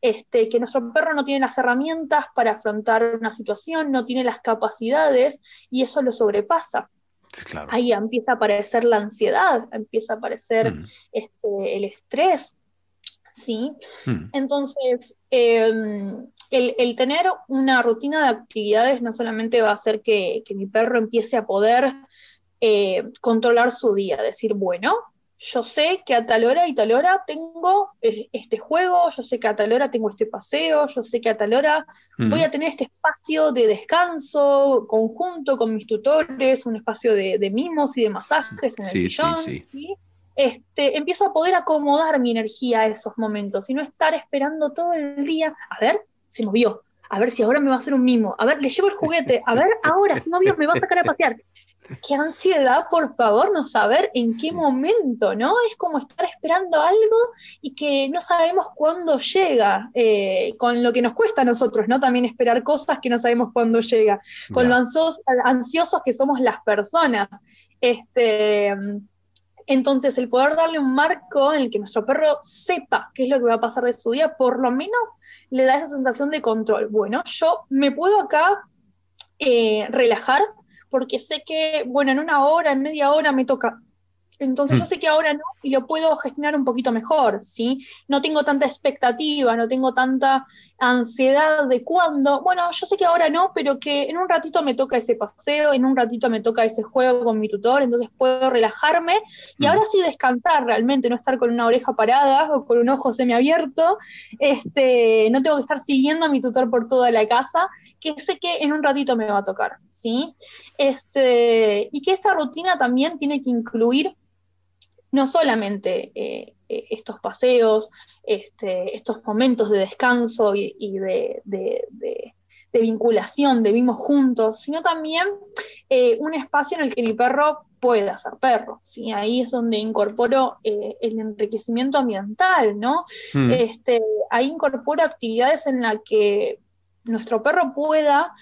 este, que nuestro perro no tiene las herramientas para afrontar una situación, no tiene las capacidades y eso lo sobrepasa. Ahí empieza a aparecer la ansiedad, empieza a aparecer mm. este, el estrés. ¿sí? Mm. Entonces, em, el, tener una rutina de actividades no solamente va a hacer que, mi perro empiece a poder eh, controlar su día, decir, bueno, yo sé que a tal hora y tal hora tengo eh, este juego, yo sé que a tal hora tengo este paseo, yo sé que a tal hora voy a tener este espacio de descanso conjunto con mis tutores, un espacio de, mimos y de masajes en el sillón. Este, empiezo a poder acomodar mi energía a esos momentos y no estar esperando todo el día. A ver, se movió. A ver si ahora me va a hacer un mimo. A ver, le llevo el juguete. A ver, ahora, se movió, me va a sacar a pasear qué ansiedad, por favor, no saber en qué momento, ¿no? Es como estar esperando algo y que no sabemos cuándo llega, eh, con lo que nos cuesta a nosotros, ¿no? También esperar cosas que no sabemos cuándo llega, con lo ansiosos, que somos las personas. Este, entonces, el poder darle un marco en el que nuestro perro sepa qué es lo que va a pasar de su día, por lo menos le da esa sensación de control. Bueno, yo me puedo acá eh, relajar porque sé que, bueno, en una hora, en media hora me toca entonces yo mm. sé que ahora no y lo puedo gestionar un poquito mejor, ¿sí? No tengo tanta expectativa, no tengo tanta ansiedad de cuándo. Bueno, yo sé que ahora no, pero que en un ratito me toca ese paseo, en un ratito me toca ese juego con mi tutor, entonces puedo relajarme y mm. ahora sí descansar realmente, no estar con una oreja parada o con un ojo semiabierto. Este, no tengo que estar siguiendo a mi tutor por toda la casa, que sé que en un ratito me va a tocar, ¿sí? Este, y que esa rutina también tiene que incluir no solamente eh, eh, estos paseos, este, estos momentos de descanso y, de, vinculación, de vivimos juntos, sino también eh, un espacio en el que mi perro pueda ser perro. ¿sí? Ahí es donde incorporo el enriquecimiento ambiental, ¿no? Mm. Este, ahí incorporo actividades en las que nuestro perro pueda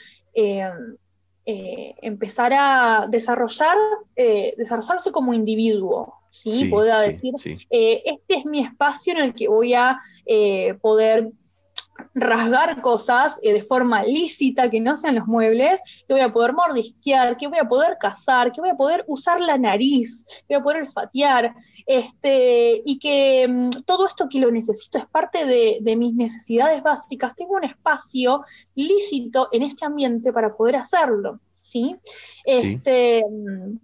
empezar a desarrollar, desarrollarse como individuo, ¿sí? pueda decir, eh, este es mi espacio en el que voy a eh, poder rasgar cosas eh, de forma lícita, que no sean los muebles, que voy a poder mordisquear, que voy a poder cazar, que voy a poder usar la nariz, que voy a poder olfatear, este, y que mm, todo esto que lo necesito es parte de, mis necesidades básicas, tengo un espacio lícito en este ambiente para poder hacerlo, ¿sí? Este, mm,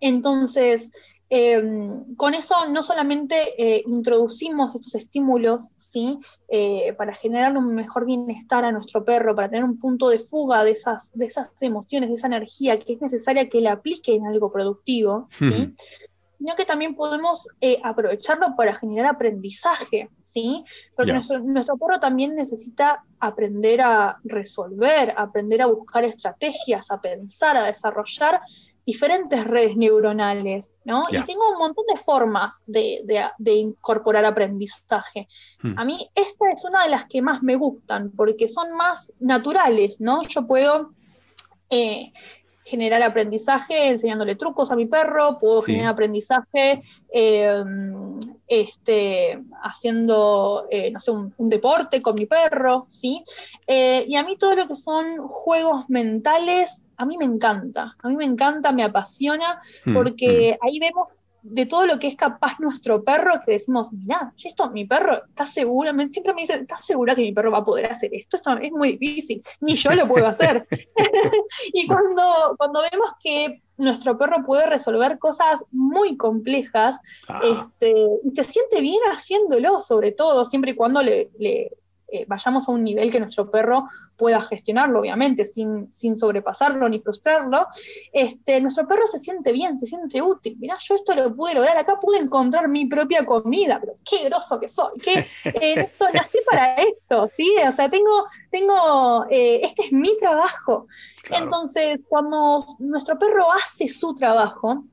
Entonces, Em, con eso no solamente eh, introducimos estos estímulos ¿sí? Eh, para generar un mejor bienestar a nuestro perro, para tener un punto de fuga de esas, de esas emociones, de esa energía que es necesaria que le aplique en algo productivo, sino que también podemos eh, aprovecharlo para generar aprendizaje. ¿sí? Porque nuestro, nuestro, perro también necesita aprender a resolver, aprender a buscar estrategias, a pensar, a desarrollar diferentes redes neuronales, ¿no? Y tengo un montón de formas de, incorporar aprendizaje. Hmm. A mí esta es una de las que más me gustan porque son más naturales, ¿no? Yo puedo... Eh, generar aprendizaje enseñándole trucos a mi perro, puedo generar aprendizaje em, este, haciendo, eh, no sé, un, deporte con mi perro, ¿sí? Eh, y a mí todo lo que son juegos mentales, a mí me encanta, a mí me encanta, me apasiona, mm, porque mm. ahí vemos de todo lo que es capaz nuestro perro, que decimos, mira, esto, mi perro está segura, siempre me dicen, ¿estás segura que mi perro va a poder hacer esto? Esto es muy difícil, ni yo lo puedo hacer. y cuando, cuando vemos que nuestro perro puede resolver cosas muy complejas, ah. este, se siente bien haciéndolo, sobre todo, siempre y cuando le, eh, vayamos a un nivel que nuestro perro pueda gestionarlo, obviamente, sin, sin sobrepasarlo ni frustrarlo, este, nuestro perro se siente bien, se siente útil. Mirá, yo esto lo pude lograr, acá pude encontrar mi propia comida, pero qué groso que soy, que eh, esto, nací para esto, ¿sí? O sea, tengo, tengo eh, este es mi trabajo. Entonces, cuando nuestro perro hace su trabajo,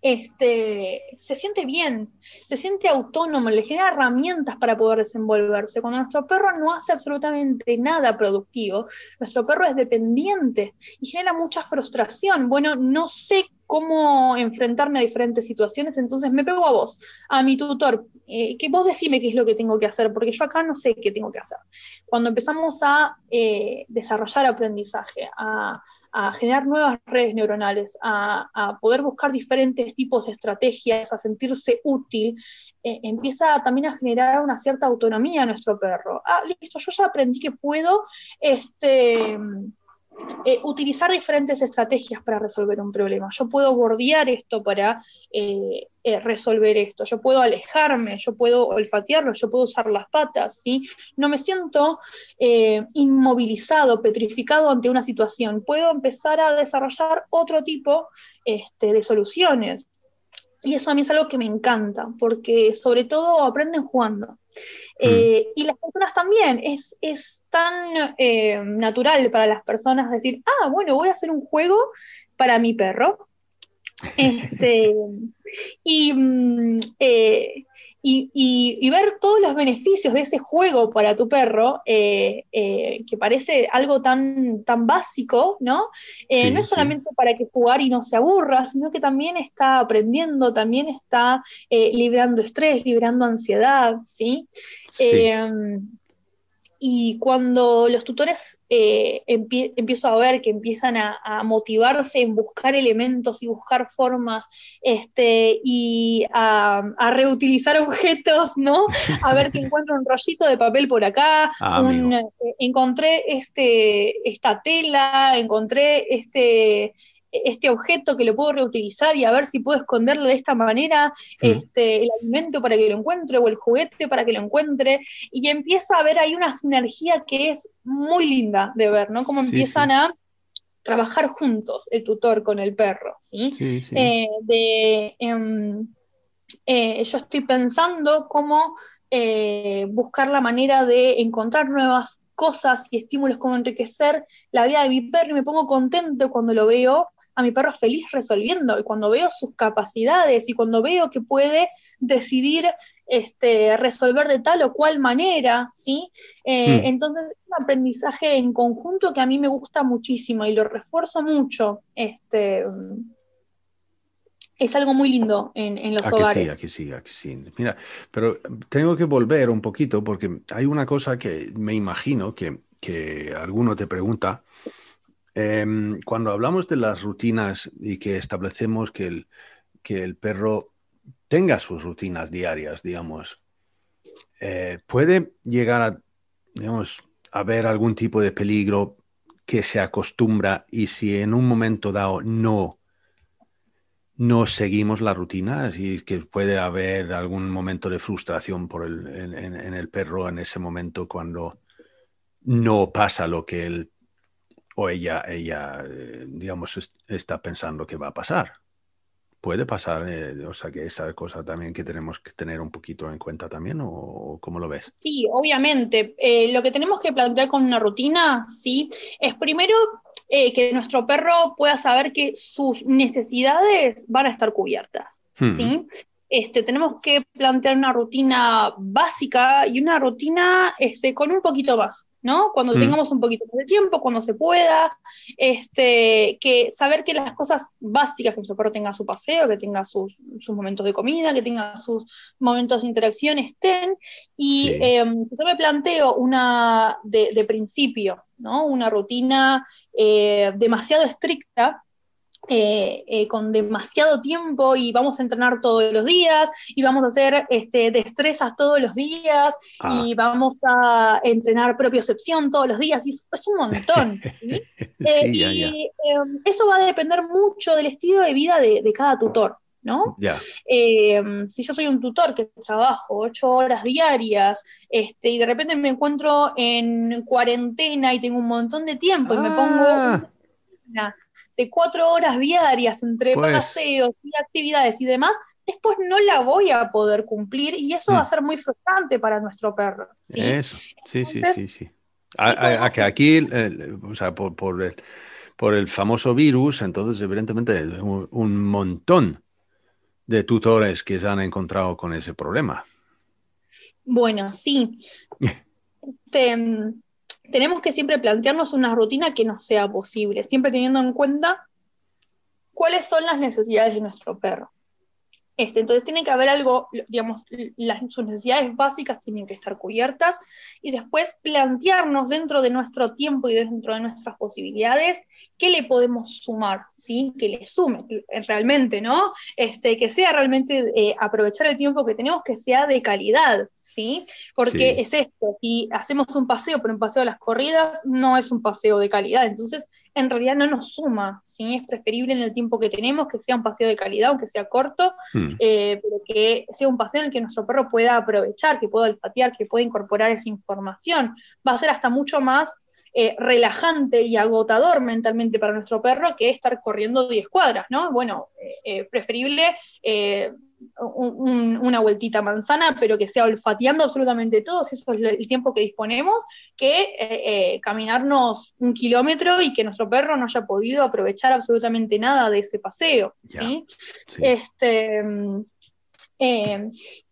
este, se siente bien, se siente autónomo, le genera herramientas para poder desenvolverse. Cuando nuestro perro no hace absolutamente nada productivo, nuestro perro es dependiente y genera mucha frustración. Bueno, no sé cómo enfrentarme a diferentes situaciones, entonces me pego a vos, a mi tutor, eh, que vos decime qué es lo que tengo que hacer, porque yo acá no sé qué tengo que hacer. Cuando empezamos a eh, desarrollar aprendizaje, a, generar nuevas redes neuronales, a, poder buscar diferentes tipos de estrategias, a sentirse útil, eh, empieza también a generar una cierta autonomía a nuestro perro. Ah, listo, yo ya aprendí que puedo, este eh, utilizar diferentes estrategias para resolver un problema. Yo puedo bordear esto para eh, eh, resolver esto, yo puedo alejarme, yo puedo olfatearlo, yo puedo usar las patas, ¿sí? No me siento inmovilizado, petrificado ante una situación. Puedo empezar a desarrollar otro tipo este, de soluciones. Y eso a mí es algo que me encanta, porque sobre todo aprenden jugando. Mm. Eh, y las personas también, es, es tan eh, natural para las personas decir, ah, bueno, voy a hacer un juego para mi perro. Este, y mm, eh, y, ver todos los beneficios de ese juego para tu perro, eh, eh, que parece algo tan, tan básico, ¿no? Eh, no es solamente para que jugar y no se aburra, sino que también está aprendiendo, también está librando estrés, librando ansiedad, ¿sí? Y cuando los tutores eh, empiezo a ver que empiezan a, motivarse en buscar elementos y buscar formas este, y a, reutilizar objetos, ¿no? A ver que encuentro un rollito de papel por acá, ah, eh, encontré este, esta tela, encontré este, este objeto que lo puedo reutilizar y a ver si puedo esconderlo de esta manera, este, el alimento para que lo encuentre o el juguete para que lo encuentre, y empieza a haber ahí una sinergia que es muy linda de ver, ¿no? Cómo empiezan a trabajar juntos el tutor con el perro, ¿sí? Eh, de, em, eh, yo estoy pensando cómo eh, buscar la manera de encontrar nuevas cosas y estímulos, cómo enriquecer la vida de mi perro y me pongo contento cuando lo veo a mi perro feliz resolviendo y cuando veo sus capacidades y cuando veo que puede decidir este, resolver de tal o cual manera, ¿sí? Eh, hmm. Entonces es un aprendizaje en conjunto que a mí me gusta muchísimo y lo refuerzo mucho. Este, es algo muy lindo en, los hogares. Sí, aquí sí, aquí sí. Mira, pero tengo que volver un poquito porque hay una cosa que me imagino que, que alguno te pregunta Em, cuando hablamos de las rutinas y que establecemos que el, que el perro tenga sus rutinas diarias, digamos, eh, puede llegar a, digamos, a ver algún tipo de peligro que se acostumbra y si en un momento dado no, no seguimos la rutina y que puede haber algún momento de frustración por el, en, el perro en ese momento cuando no pasa lo que él o ella, ella eh, digamos, está pensando que va a pasar. Puede pasar, eh, o sea, que esa cosa también que tenemos que tener un poquito en cuenta también, o, cómo lo ves? Sí, obviamente. Eh, lo que tenemos que plantear con una rutina, sí, es primero eh, que nuestro perro pueda saber que sus necesidades van a estar cubiertas. ¿sí? Este, tenemos que plantear una rutina básica y una rutina este, con un poquito más, ¿no? Cuando Mm. tengamos un poquito más de tiempo, cuando se pueda, este, que saber que las cosas básicas, que nuestro perro tenga su paseo, que tenga sus, sus momentos de comida, que tenga sus momentos de interacción estén, y Sí. si yo me planteo una de, de principio, ¿no? Una rutina eh, demasiado estricta, eh, eh, con demasiado tiempo y vamos a entrenar todos los días y vamos a hacer este, destrezas todos los días Ah, y vamos a entrenar propiocepción todos los días y es, es un montón. ¿sí? Eh, sí, ya, y ya. eh, eso va a depender mucho del estilo de vida de, de cada tutor, ¿no? Eh, si yo soy un tutor que trabajo ocho horas diarias este, y de repente me encuentro en cuarentena y tengo un montón de tiempo y me pongo Ah. una de cuatro horas diarias entre Pues. paseos y actividades y demás, después no la voy a poder cumplir y eso va a Mm. ser muy frustrante para nuestro perro. ¿sí? eso. Sí, sí, Entonces, sí, sí. A, ¿qué a- a podemos que aquí, eh, o sea, por, por el, por el famoso virus, entonces, evidentemente, un, un montón de tutores que se han encontrado con ese problema. Bueno, sí. Este, mm, tenemos que siempre plantearnos una rutina que nos sea posible, siempre teniendo en cuenta cuáles son las necesidades de nuestro perro. Este, entonces tiene que haber algo, digamos, las, sus necesidades básicas tienen que estar cubiertas y después plantearnos dentro de nuestro tiempo y dentro de nuestras posibilidades qué le podemos sumar, ¿sí? Que le sume eh, realmente, ¿no? Este, que sea realmente eh, aprovechar el tiempo que tenemos, que sea de calidad, ¿sí? Porque Sí. es esto, si hacemos un paseo, pero un paseo a las corridas no es un paseo de calidad, entonces en realidad no nos suma, ¿sí? Es preferible en el tiempo que tenemos que sea un paseo de calidad, aunque sea corto, Hmm. eh, pero que sea un paseo en el que nuestro perro pueda aprovechar, que pueda olfatear, que pueda incorporar esa información. Va a ser hasta mucho más eh, relajante y agotador mentalmente para nuestro perro que estar corriendo 10 cuadras, ¿no? Bueno, eh, eh, preferible eh, un- un- una vueltita manzana, pero que sea olfateando absolutamente todo, si eso es el tiempo que disponemos, que caminarnos un kilómetro y que nuestro perro no haya podido aprovechar absolutamente nada de ese paseo. ¿sí? Sí. Este, mm,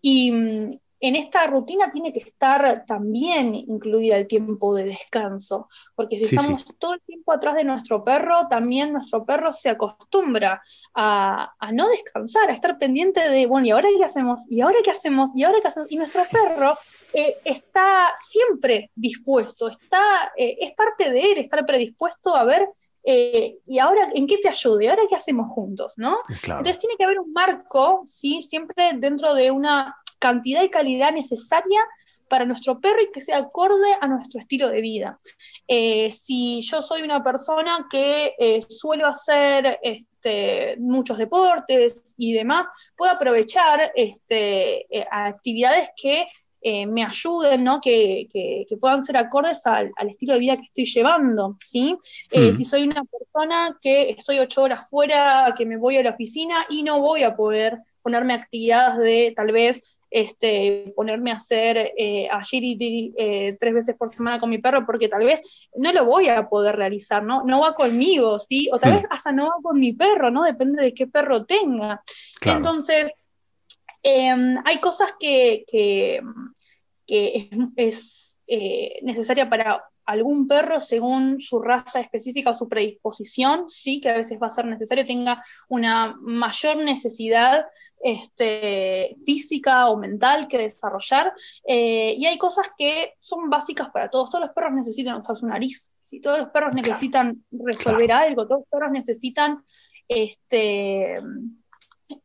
y mm, en esta rutina tiene que estar también incluida el tiempo de descanso, porque si Sí, sí. estamos todo el tiempo atrás de nuestro perro, también nuestro perro se acostumbra a, a no descansar, a estar pendiente de, bueno, ¿y ahora qué hacemos? ¿Y ahora qué hacemos? ¿Y ahora qué hacemos? Y nuestro perro eh, está siempre dispuesto, está, eh, es parte de él estar predispuesto a ver, eh, ¿y ahora en qué te ayude? ¿Y ahora qué hacemos juntos? ¿no? Claro. Entonces tiene que haber un marco, ¿sí? siempre dentro de una cantidad y calidad necesaria para nuestro perro y que sea acorde a nuestro estilo de vida. Eh, si yo soy una persona que eh, suelo hacer este, muchos deportes y demás, puedo aprovechar este, eh, actividades que eh, me ayuden, ¿no? que, que- que puedan ser acordes al, al estilo de vida que estoy llevando. ¿sí? Eh, Mm. Si soy una persona que estoy ocho horas fuera, que me voy a la oficina y no voy a poder ponerme actividades de tal vez este, ponerme a hacer eh, agility eh, tres veces por semana con mi perro, porque tal vez no lo voy a poder realizar, ¿no? No va conmigo, ¿sí? O tal Hmm. vez hasta no va con mi perro, ¿no? Depende de qué perro tenga. Claro. Entonces, eh, hay cosas que, que, que es, es, eh, necesaria para algún perro según su raza específica o su predisposición, sí, que a veces va a ser necesario, tenga una mayor necesidad este, física o mental que desarrollar. Eh, y hay cosas que son básicas para todos. Todos los perros necesitan usar su nariz. ¿sí? Todos los perros necesitan resolver algo. Todos los perros necesitan este,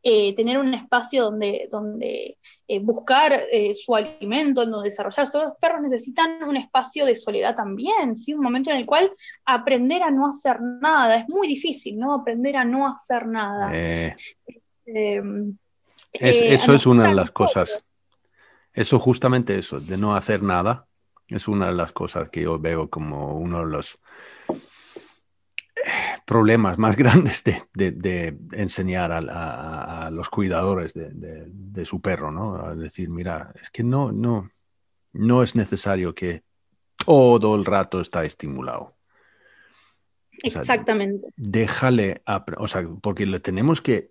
eh, tener un espacio donde, donde eh, buscar eh, su alimento, en donde desarrollar. Todos los perros necesitan un espacio de soledad también, ¿sí? un momento en el cual aprender a no hacer nada. Es muy difícil, ¿no? Aprender a no hacer nada. Es- eh, eso es una de las cosas. Eso justamente eso, de no hacer nada, es una de las cosas que yo veo como uno de los problemas más grandes de, de- de enseñar a, a- a los cuidadores de, su perro, ¿no? Decir, mira, es que no, no, no es necesario que todo el rato está estimulado. Exactamente. déjale, o sea, porque le tenemos que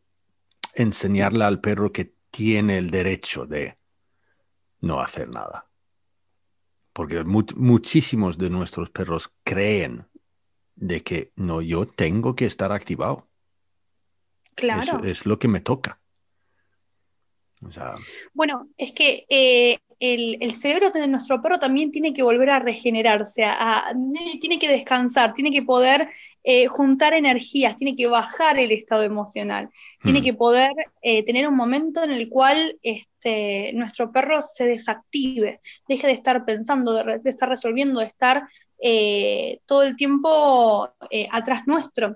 enseñarle al perro que tiene el derecho de no hacer nada. Porque muchísimos de nuestros perros creen de que no, yo tengo que estar activado. Claro. Es, lo que me toca. bueno, es que eh, el, cerebro de nuestro perro también tiene que volver a regenerarse, tiene que descansar, tiene que poder eh, juntar energías, tiene que bajar el estado emocional, tiene hmm. que poder eh, tener un momento en el cual este, nuestro perro se desactive, deje de estar pensando, de, estar resolviendo, de estar eh, todo el tiempo atrás nuestro.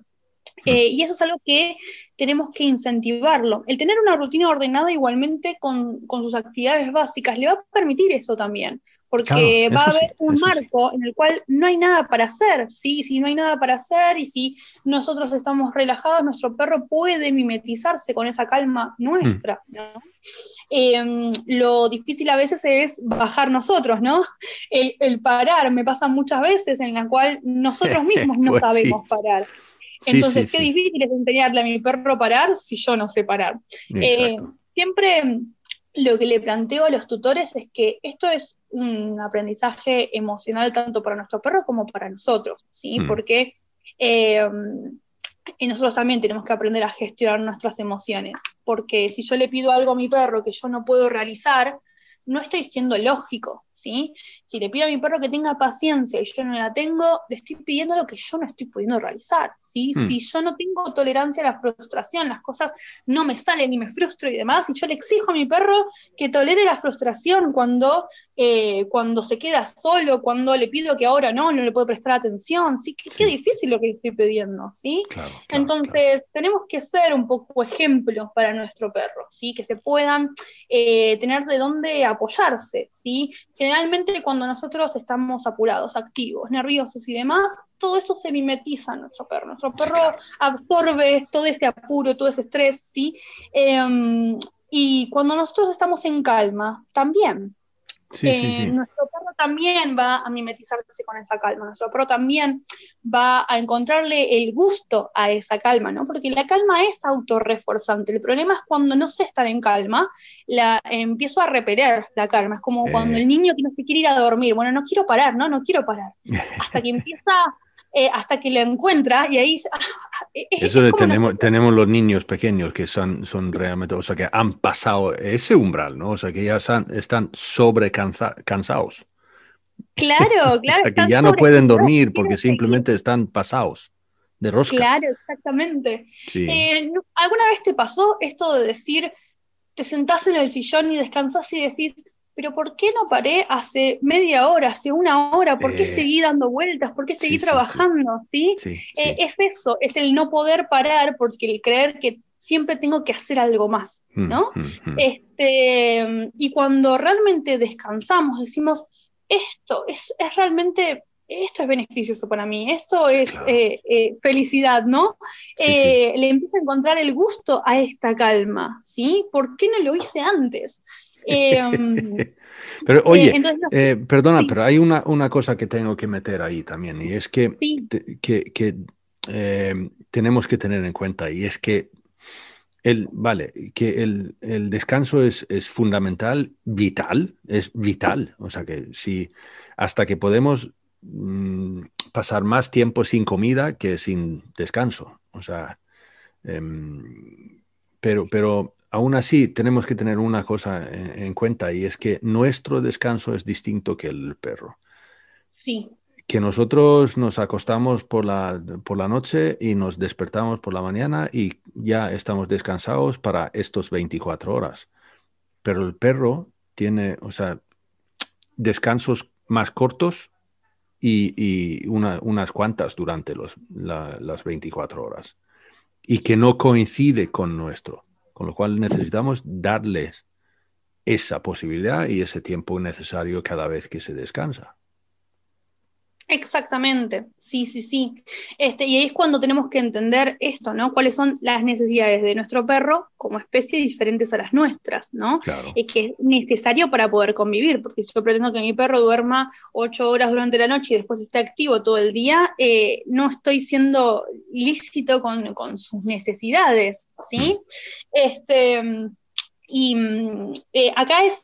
Hmm. y eso es algo que tenemos que incentivarlo. El tener una rutina ordenada igualmente con, con, sus actividades básicas le va a permitir eso también porque va a haber un marco en el cual no hay nada para hacer, ¿sí? Si no hay nada para hacer y si nosotros estamos relajados, nuestro perro puede mimetizarse con esa calma nuestra, mm. ¿no? Em, lo difícil a veces es bajar nosotros, ¿no? El, parar, me pasa muchas veces en la cual nosotros mismos no pues sabemos parar. Entonces, qué difícil es enseñarle a mi perro a parar si yo no sé parar. Eh, siempre lo que le planteo a los tutores es que esto es un aprendizaje emocional tanto para nuestro perro como para nosotros, ¿sí? Mm. Porque eh, nosotros también tenemos que aprender a gestionar nuestras emociones, porque si yo le pido algo a mi perro que yo no puedo realizar, no estoy siendo lógico, ¿sí? Si le pido a mi perro que tenga paciencia y yo no la tengo, le estoy pidiendo lo que yo no estoy pudiendo realizar, ¿sí? Hmm. Si yo no tengo tolerancia a la frustración, las cosas no me salen y me frustro y demás, y yo le exijo a mi perro que tolere la frustración cuando, eh, cuando se queda solo, cuando le pido que ahora no, no le puedo prestar atención, ¿sí? Qué, difícil lo que estoy pidiendo, ¿sí? Entonces, tenemos que ser un poco ejemplos para nuestro perro, ¿sí? Que se puedan eh, tener de dónde apoyarse, ¿sí? Generalmente cuando nosotros estamos apurados, activos, nerviosos y demás, todo eso se mimetiza en nuestro perro. Nuestro perro absorbe todo ese apuro, todo ese estrés, ¿sí? Em, y cuando nosotros estamos en calma, también. Eh, nuestro perro también va a mimetizarse con esa calma, nuestro perro también va a encontrarle el gusto a esa calma, ¿no? Porque la calma es autorreforzante. El problema es cuando no sé estar en calma, la, empiezo a repeler la calma. Es como cuando eh. el niño que no se quiere ir a dormir, bueno, no quiero parar, ¿no? No quiero parar. Hasta que empieza eh, hasta que lo encuentra y ahí... Ah, Eso tenemos, tenemos los niños pequeños que son, son realmente, o sea, que han pasado ese umbral, ¿no? O sea, que ya están, están sobrecansados. Claro, claro. o sea, que ya no pueden dormir porque simplemente están pasados de rosca. Claro, exactamente. Eh, ¿Alguna vez te pasó esto de decir, te sentás en el sillón y descansas y decís, pero ¿por qué no paré hace media hora, hace una hora? ¿Por qué eh, seguí dando vueltas? ¿Por qué seguí trabajando? ¿sí? Eh, es eso, es el no poder parar porque el creer que siempre tengo que hacer algo más, mm, ¿no? Mm, mm. Este, y cuando realmente descansamos, decimos, esto es, realmente esto es beneficioso para mí, esto es eh, felicidad, ¿no? Le empiezo a encontrar el gusto a esta calma, ¿sí? ¿Por qué no lo hice antes? Em, pero oye, eh, perdona, pero hay una, una, cosa que tengo que meter ahí también, y es que, que, em, tenemos que tener en cuenta, y es que el, vale, que el, el descanso es, es, fundamental, vital, es vital. O sea que si hasta que podemos mm, pasar más tiempo sin comida que sin descanso. O sea, em, pero, pero aún así tenemos que tener una cosa en, cuenta y es que nuestro descanso es distinto que el perro. Sí. Que nosotros nos acostamos por la, por la noche y nos despertamos por la mañana y ya estamos descansados para estos 24 horas. Pero el perro tiene, o sea, descansos más cortos y, unas cuantas durante los, las 24 horas. Y que no coincide con nuestro. Con lo cual necesitamos darles esa posibilidad y ese tiempo necesario cada vez que se descansa. Exactamente, sí, sí, sí. Este, y ahí es cuando tenemos que entender esto, ¿no? Cuáles son las necesidades de nuestro perro como especie diferentes a las nuestras, ¿no? Claro. Y que es necesario para poder convivir, porque si yo pretendo que mi perro duerma ocho horas durante la noche y después esté activo todo el día, eh, no estoy siendo lícito con, con sus necesidades, ¿sí? Este, y mm, eh, acá es...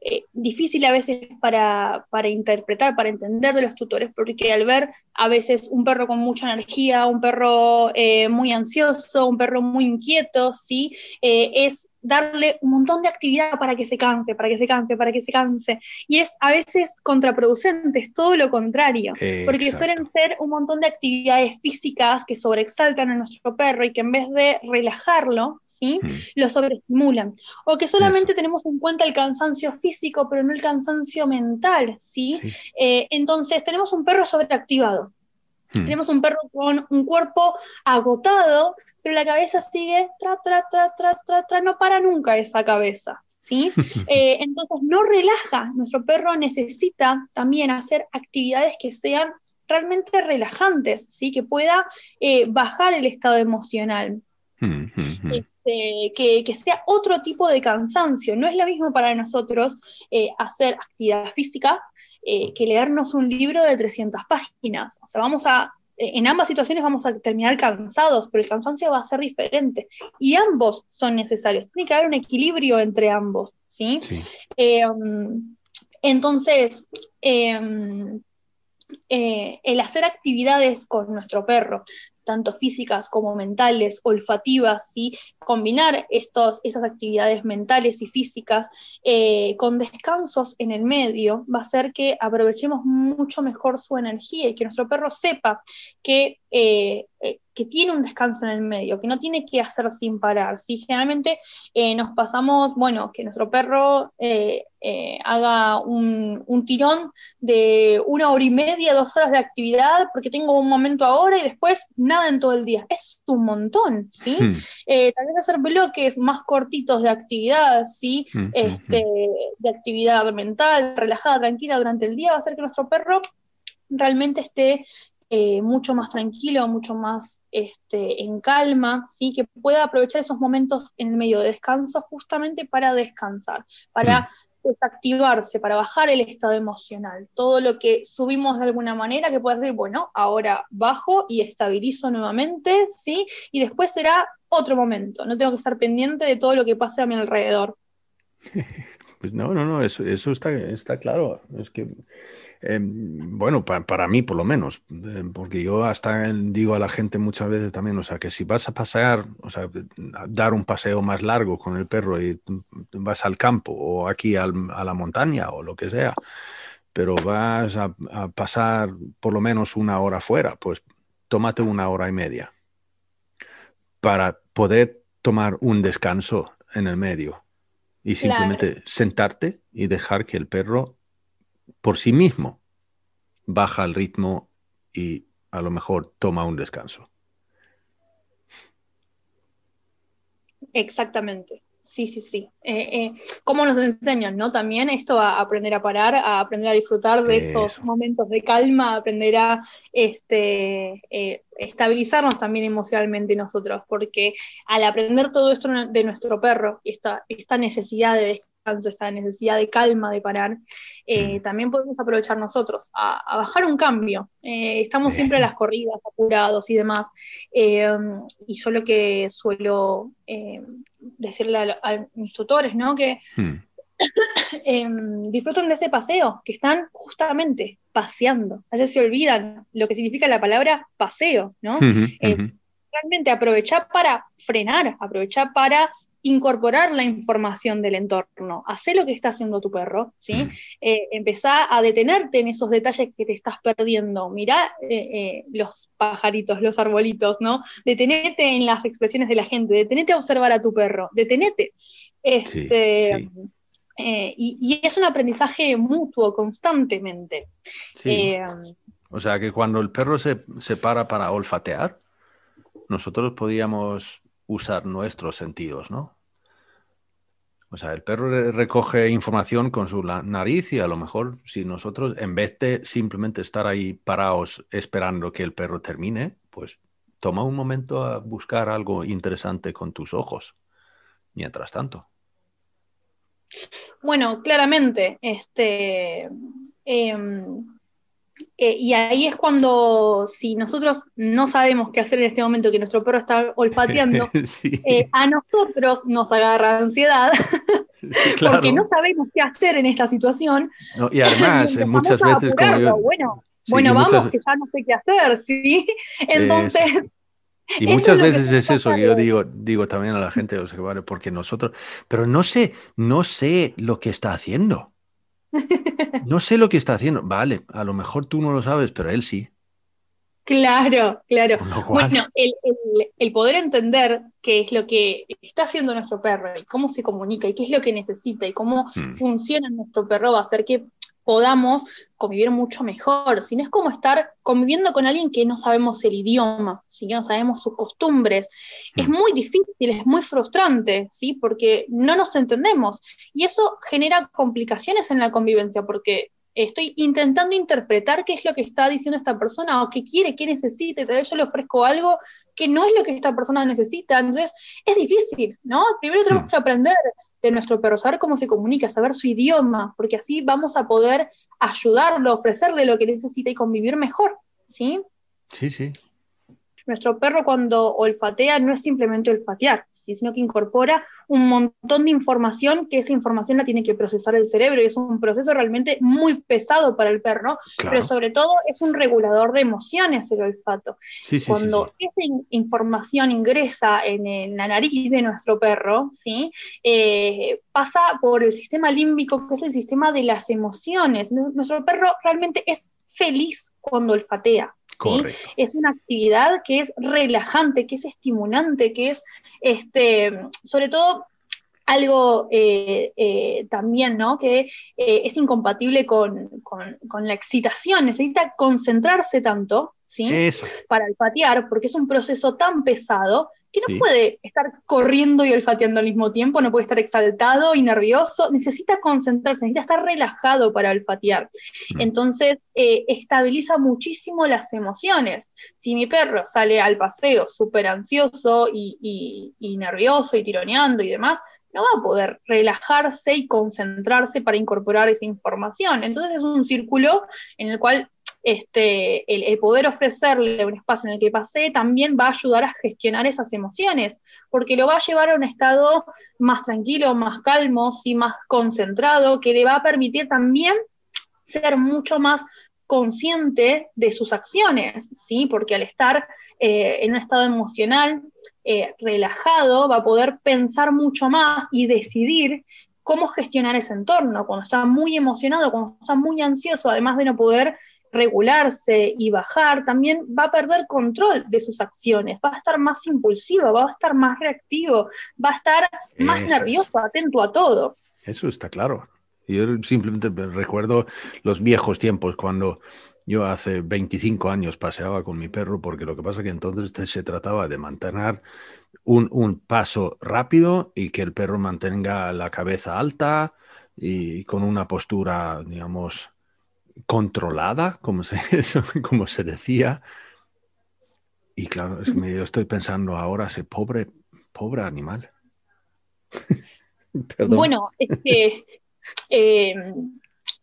eh, difícil a veces para, para, interpretar, para entender de los tutores, porque al ver a veces un perro con mucha energía, un perro eh, muy ansioso, un perro muy inquieto, ¿sí? Eh, es darle un montón de actividad para que se canse, para que se canse, para que se canse. Y es a veces contraproducente, es todo lo contrario, Exacto. porque suelen ser un montón de actividades físicas que sobreexaltan a nuestro perro y que en vez de relajarlo, ¿sí? Mm. lo sobreestimulan. O que solamente Eso. tenemos en cuenta el cansancio físico, pero no el cansancio mental, ¿sí? Sí. Eh, entonces tenemos un perro sobreactivado. Mm. Tenemos un perro con un cuerpo agotado, pero la cabeza sigue tra, tra, tra, tra, tra, tra, no para nunca esa cabeza, ¿sí? Eh, entonces no relaja. Nuestro perro necesita también hacer actividades que sean realmente relajantes, ¿sí? Que pueda eh, bajar el estado emocional. Mm, mm, mm. Este, que, que sea otro tipo de cansancio. No es lo mismo para nosotros eh, hacer actividad física eh, que leernos un libro de 300 páginas. O sea, vamos a, eh, en ambas situaciones vamos a terminar cansados, pero el cansancio va a ser diferente. Y ambos son necesarios. Tiene que haber un equilibrio entre ambos, ¿sí? Sí. Eh, um, entonces, eh, eh, el hacer actividades con nuestro perro, tanto físicas como mentales, olfativas, ¿sí? combinar estos, esas actividades mentales y físicas eh, con descansos en el medio, va a hacer que aprovechemos mucho mejor su energía y que nuestro perro sepa que, eh, eh, que tiene un descanso en el medio, que no tiene que hacer sin parar. ¿sí? Generalmente eh, nos pasamos, bueno, que nuestro perro haga un, un tirón de una hora y media, dos horas de actividad, porque tengo un momento ahora y después nada en todo el día. Es un montón, ¿sí? Mm, Eh, tal vez hacer bloques más cortitos de actividad, ¿sí? mm, mm, Este, de actividad mental, relajada, tranquila durante el día, va a hacer que nuestro perro realmente esté eh, mucho más tranquilo, mucho más este, en calma, ¿sí? que pueda aprovechar esos momentos en el medio de descanso justamente para descansar, para desactivarse, para bajar el estado emocional. Todo lo que subimos de alguna manera, que puedas decir, bueno, ahora bajo y estabilizo nuevamente, ¿sí? Y después será otro momento. No tengo que estar pendiente de todo lo que pase a mi alrededor. Pues no, no, no, eso, eso está, está claro. Es que, eh, bueno, pa- para mí por lo menos, eh, porque yo hasta digo a la gente muchas veces también, o sea, que si vas a pasear, o sea, a dar un paseo más largo con el perro y vas al campo o aquí al- a la montaña o lo que sea, pero vas a, a pasar por lo menos una hora fuera, pues tómate una hora y media para poder tomar un descanso en el medio y Claro. simplemente sentarte y dejar que el perro por sí mismo baja el ritmo y a lo mejor toma un descanso. Exactamente. Sí, sí, sí. Eh, eh, ¿Cómo nos enseñan, no? También esto a aprender a parar, a aprender a disfrutar de esos Eso. momentos de calma, a aprender a este, eh, estabilizarnos también emocionalmente nosotros, porque al aprender todo esto de nuestro perro, esta, esta necesidad de descanso, esta necesidad de calma, de parar, eh, Mm. también podemos aprovechar nosotros a, a bajar un cambio. Eh, estamos siempre a las corridas, apurados y demás. Eh, y yo lo que suelo eh, decirle a, a mis tutores, ¿no? Que Hmm. disfruten de ese paseo, que están justamente paseando. A veces se olvidan lo que significa la palabra paseo, ¿no? Eh. Realmente aprovechar para frenar, aprovechar para incorporar la información del entorno, hacer lo que está haciendo tu perro, ¿sí? Mm. Eh, empezá a detenerte en esos detalles que te estás perdiendo. Mirá eh, eh, los pajaritos, los arbolitos, ¿no? Detenete en las expresiones de la gente, detenete a observar a tu perro, detenete. Este, sí. eh, y, y es un aprendizaje mutuo constantemente. Sí. O sea que cuando el perro se, se para para olfatear, nosotros podíamos usar nuestros sentidos, ¿no? O sea, el perro recoge información con su nariz y a lo mejor si nosotros, en vez de simplemente estar ahí parados esperando que el perro termine, pues toma un momento a buscar algo interesante con tus ojos. Mientras tanto. Bueno, claramente, este, em, eh, y ahí es cuando, si nosotros no sabemos qué hacer en este momento, que nuestro perro está olfateando, eh, a nosotros nos agarra ansiedad, porque no sabemos qué hacer en esta situación. y además, muchas veces... bueno, bueno vamos, que ya no sé qué hacer, ¿sí? Entonces... Y muchas veces es eso que yo digo, digo también a la gente, sea, vale, porque nosotros, pero no sé, no sé lo que está haciendo. No sé lo que está haciendo. Vale, a lo mejor tú no lo sabes, pero él sí. Claro, claro. Bueno, el, poder entender qué es lo que está haciendo nuestro perro y cómo se comunica y qué es lo que necesita y cómo hmm. funciona nuestro perro va a hacer que podamos convivir mucho mejor, si no es como estar conviviendo con alguien que no sabemos el idioma, si no sabemos sus costumbres. Es mm. muy difícil, es muy frustrante, ¿sí? Porque no nos entendemos y eso genera complicaciones en la convivencia porque estoy intentando interpretar qué es lo que está diciendo esta persona o qué quiere, qué necesita, y yo le ofrezco algo que no es lo que esta persona necesita. Entonces, es difícil, ¿no? Primero tenemos mm. que aprender de nuestro perro, saber cómo se comunica, saber su idioma, porque así vamos a poder ayudarlo, ofrecerle lo que necesita y convivir mejor, ¿sí? Sí, sí. Nuestro perro cuando olfatea no es simplemente olfatear, sino que incorpora un montón de información que esa información la tiene que procesar el cerebro y es un proceso realmente muy pesado para el perro, pero sobre todo es un regulador de emociones el olfato. Cuando esa información ingresa en, la nariz de nuestro perro, ¿sí? Eh, pasa por el sistema límbico, que es el sistema de las emociones. Nuestro perro realmente es feliz cuando olfatea. Es una actividad que es relajante, que es estimulante, que es, este, sobre todo, algo eh, eh, también, ¿no? Que eh, es incompatible con, la excitación, necesita concentrarse tanto, ¿sí? Para olfatear, porque es un proceso tan pesado que no puede estar corriendo y olfateando al mismo tiempo, no puede estar exaltado y nervioso, necesita concentrarse, necesita estar relajado para olfatear. Mm. Entonces, eh, estabiliza muchísimo las emociones. Si mi perro sale al paseo súper ansioso y, y nervioso y tironeando y demás, no va a poder relajarse y concentrarse para incorporar esa información. Entonces es un círculo en el cual este, el, poder ofrecerle un espacio en el que pase también va a ayudar a gestionar esas emociones, porque lo va a llevar a un estado más tranquilo, más calmo, y más concentrado, que le va a permitir también ser mucho más consciente de sus acciones, ¿sí? Porque al estar eh, en un estado emocional eh, relajado, va a poder pensar mucho más y decidir cómo gestionar ese entorno. Cuando está muy emocionado, cuando está muy ansioso, además de no poder regularse y bajar, también va a perder control de sus acciones, va a estar más impulsivo, va a estar más reactivo, va a estar más nervioso, atento a todo. Eso está claro. Yo simplemente recuerdo los viejos tiempos cuando yo hace 25 años paseaba con mi perro, porque lo que pasa es que entonces se trataba de mantener un, un paso rápido y que el perro mantenga la cabeza alta y con una postura, digamos, controlada, como se, como se decía. Y claro, es que yo estoy pensando ahora, ese pobre, pobre animal. bueno, es que eh,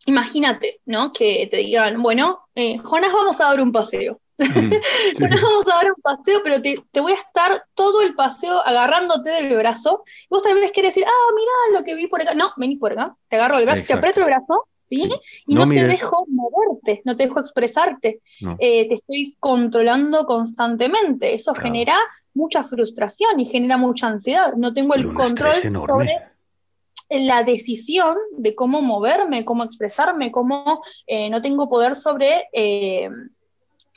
imagínate, ¿no? Que te digan, bueno, eh, Jonas, vamos a dar un paseo. Mm, Jonas, vamos a dar un paseo, pero te, voy a estar todo el paseo agarrándote del brazo. Vos también querés decir, ah, mira lo que vi por acá. No, vení por acá, te agarro el brazo, te aprieto el brazo ¿sí? Y no, te dejo moverte, no te dejo expresarte, eh, te estoy controlando constantemente. Eso genera mucha frustración y genera mucha ansiedad. No tengo el control sobre la decisión de cómo moverme, cómo expresarme, cómo eh, no tengo poder sobre eh,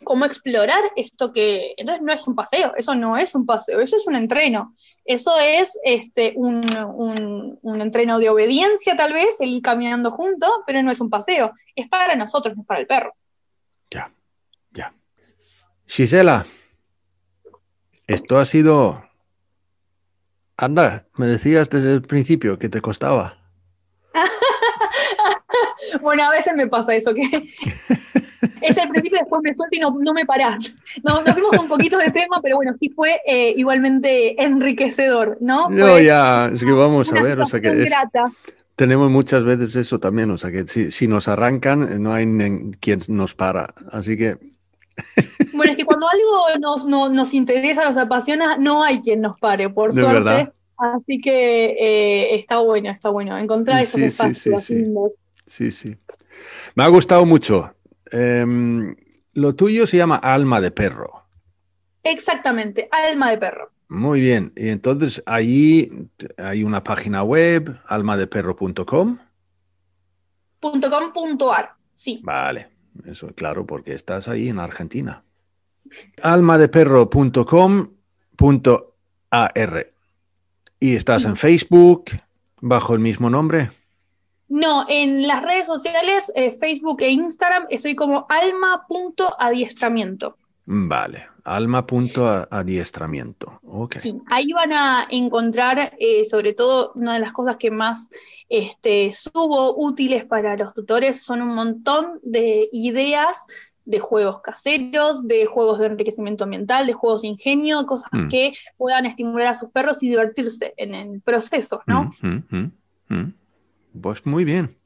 cómo explorar esto que, entonces no es un paseo, eso no es un paseo, eso es un entreno, eso es este, un, un, entreno de obediencia tal vez, el ir caminando juntos, pero no es un paseo, es para nosotros, no es para el perro. Ya, ya. Gisela, esto ha sido Anda, me decías desde el principio que te costaba. bueno, a veces me pasa eso, que es el principio, después me suelto y no, no me parás. Nos, nos fuimos un poquito de tema, pero bueno, sí fue eh, igualmente enriquecedor, ¿no? No, ya, es que vamos a ver, o sea que es- tenemos muchas veces eso también, o sea que si, si nos arrancan, eh, no hay quien nos para. Así que, Bueno, es que cuando algo nos, no- nos interesa, nos apasiona, no hay quien nos pare, por De suerte. verdad. Así que eh, está bueno, está bueno. Encontrar esos Sí, sí, espacios sí, sí. lindos. sí, sí. Me ha gustado mucho. Em, lo tuyo se llama Alma de Perro. Exactamente, alma de perro. Muy bien. Y entonces ahí hay una página web, almadeperro.com. Punto com punto ar. Sí, Vale, eso claro, porque estás ahí en Argentina. almadeperro.com.ar. Y estás en Facebook bajo el mismo nombre. No, en las redes sociales, eh, Facebook e Instagram, estoy como alma.adiestramiento. Vale, alma.adiestramiento. Ok. Sí, ahí van a encontrar, eh, sobre todo, una de las cosas que más este, subo útiles para los tutores son un montón de ideas de juegos caseros, de juegos de enriquecimiento ambiental, de juegos de ingenio, cosas Mm. que puedan estimular a sus perros y divertirse en el proceso, ¿no? Mm. Pues muy bien.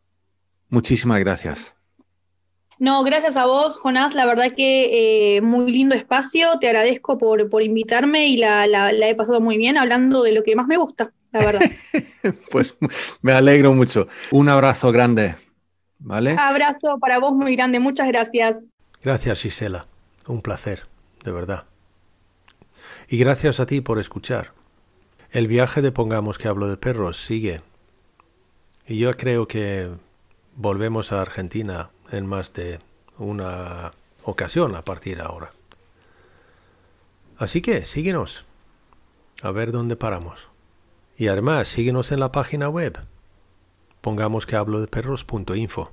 Muchísimas gracias. No, gracias a vos, Jonás. La verdad que eh, muy lindo espacio. Te agradezco por, por invitarme y la, la- la he pasado muy bien hablando de lo que más me gusta, la verdad. Pues me alegro mucho. Un abrazo grande. ¿Vale? Abrazo para vos muy grande. Muchas gracias. Gracias, Gisela. Un placer, de verdad. Y gracias a ti por escuchar. El viaje de Pongamos que hablo de perros sigue. Y yo creo que volvemos a Argentina en más de una ocasión a partir de ahora. Así que síguenos. A ver dónde paramos. Y además, síguenos en la página web. Pongamos que hablo de perros.info.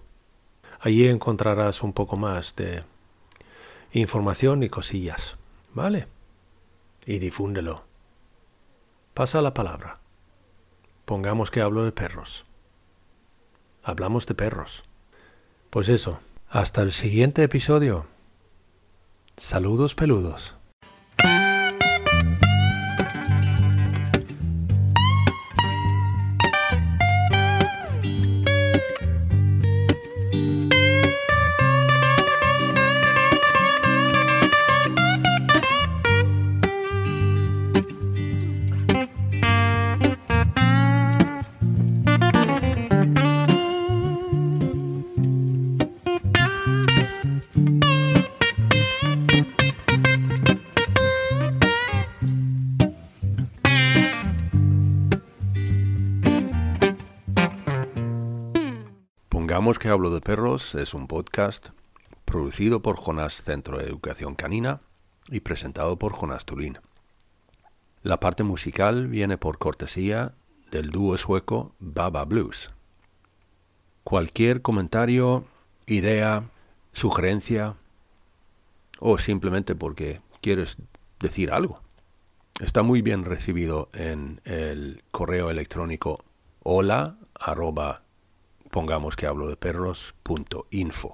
Allí encontrarás un poco más de información y cosillas, ¿vale? Y difúndelo. Pasa la palabra. Pongamos que hablo de perros. Hablamos de perros. Pues eso, hasta el siguiente episodio. Saludos peludos. Hablo de perros es un podcast producido por Jonás Centro de Educación Canina y presentado por Jonás Tulín. La parte musical viene por cortesía del dúo sueco Baba Blues. Cualquier comentario, idea, sugerencia o simplemente porque quieres decir algo está muy bien recibido en el correo electrónico hola arroba pongamos que hablo de perros punto info.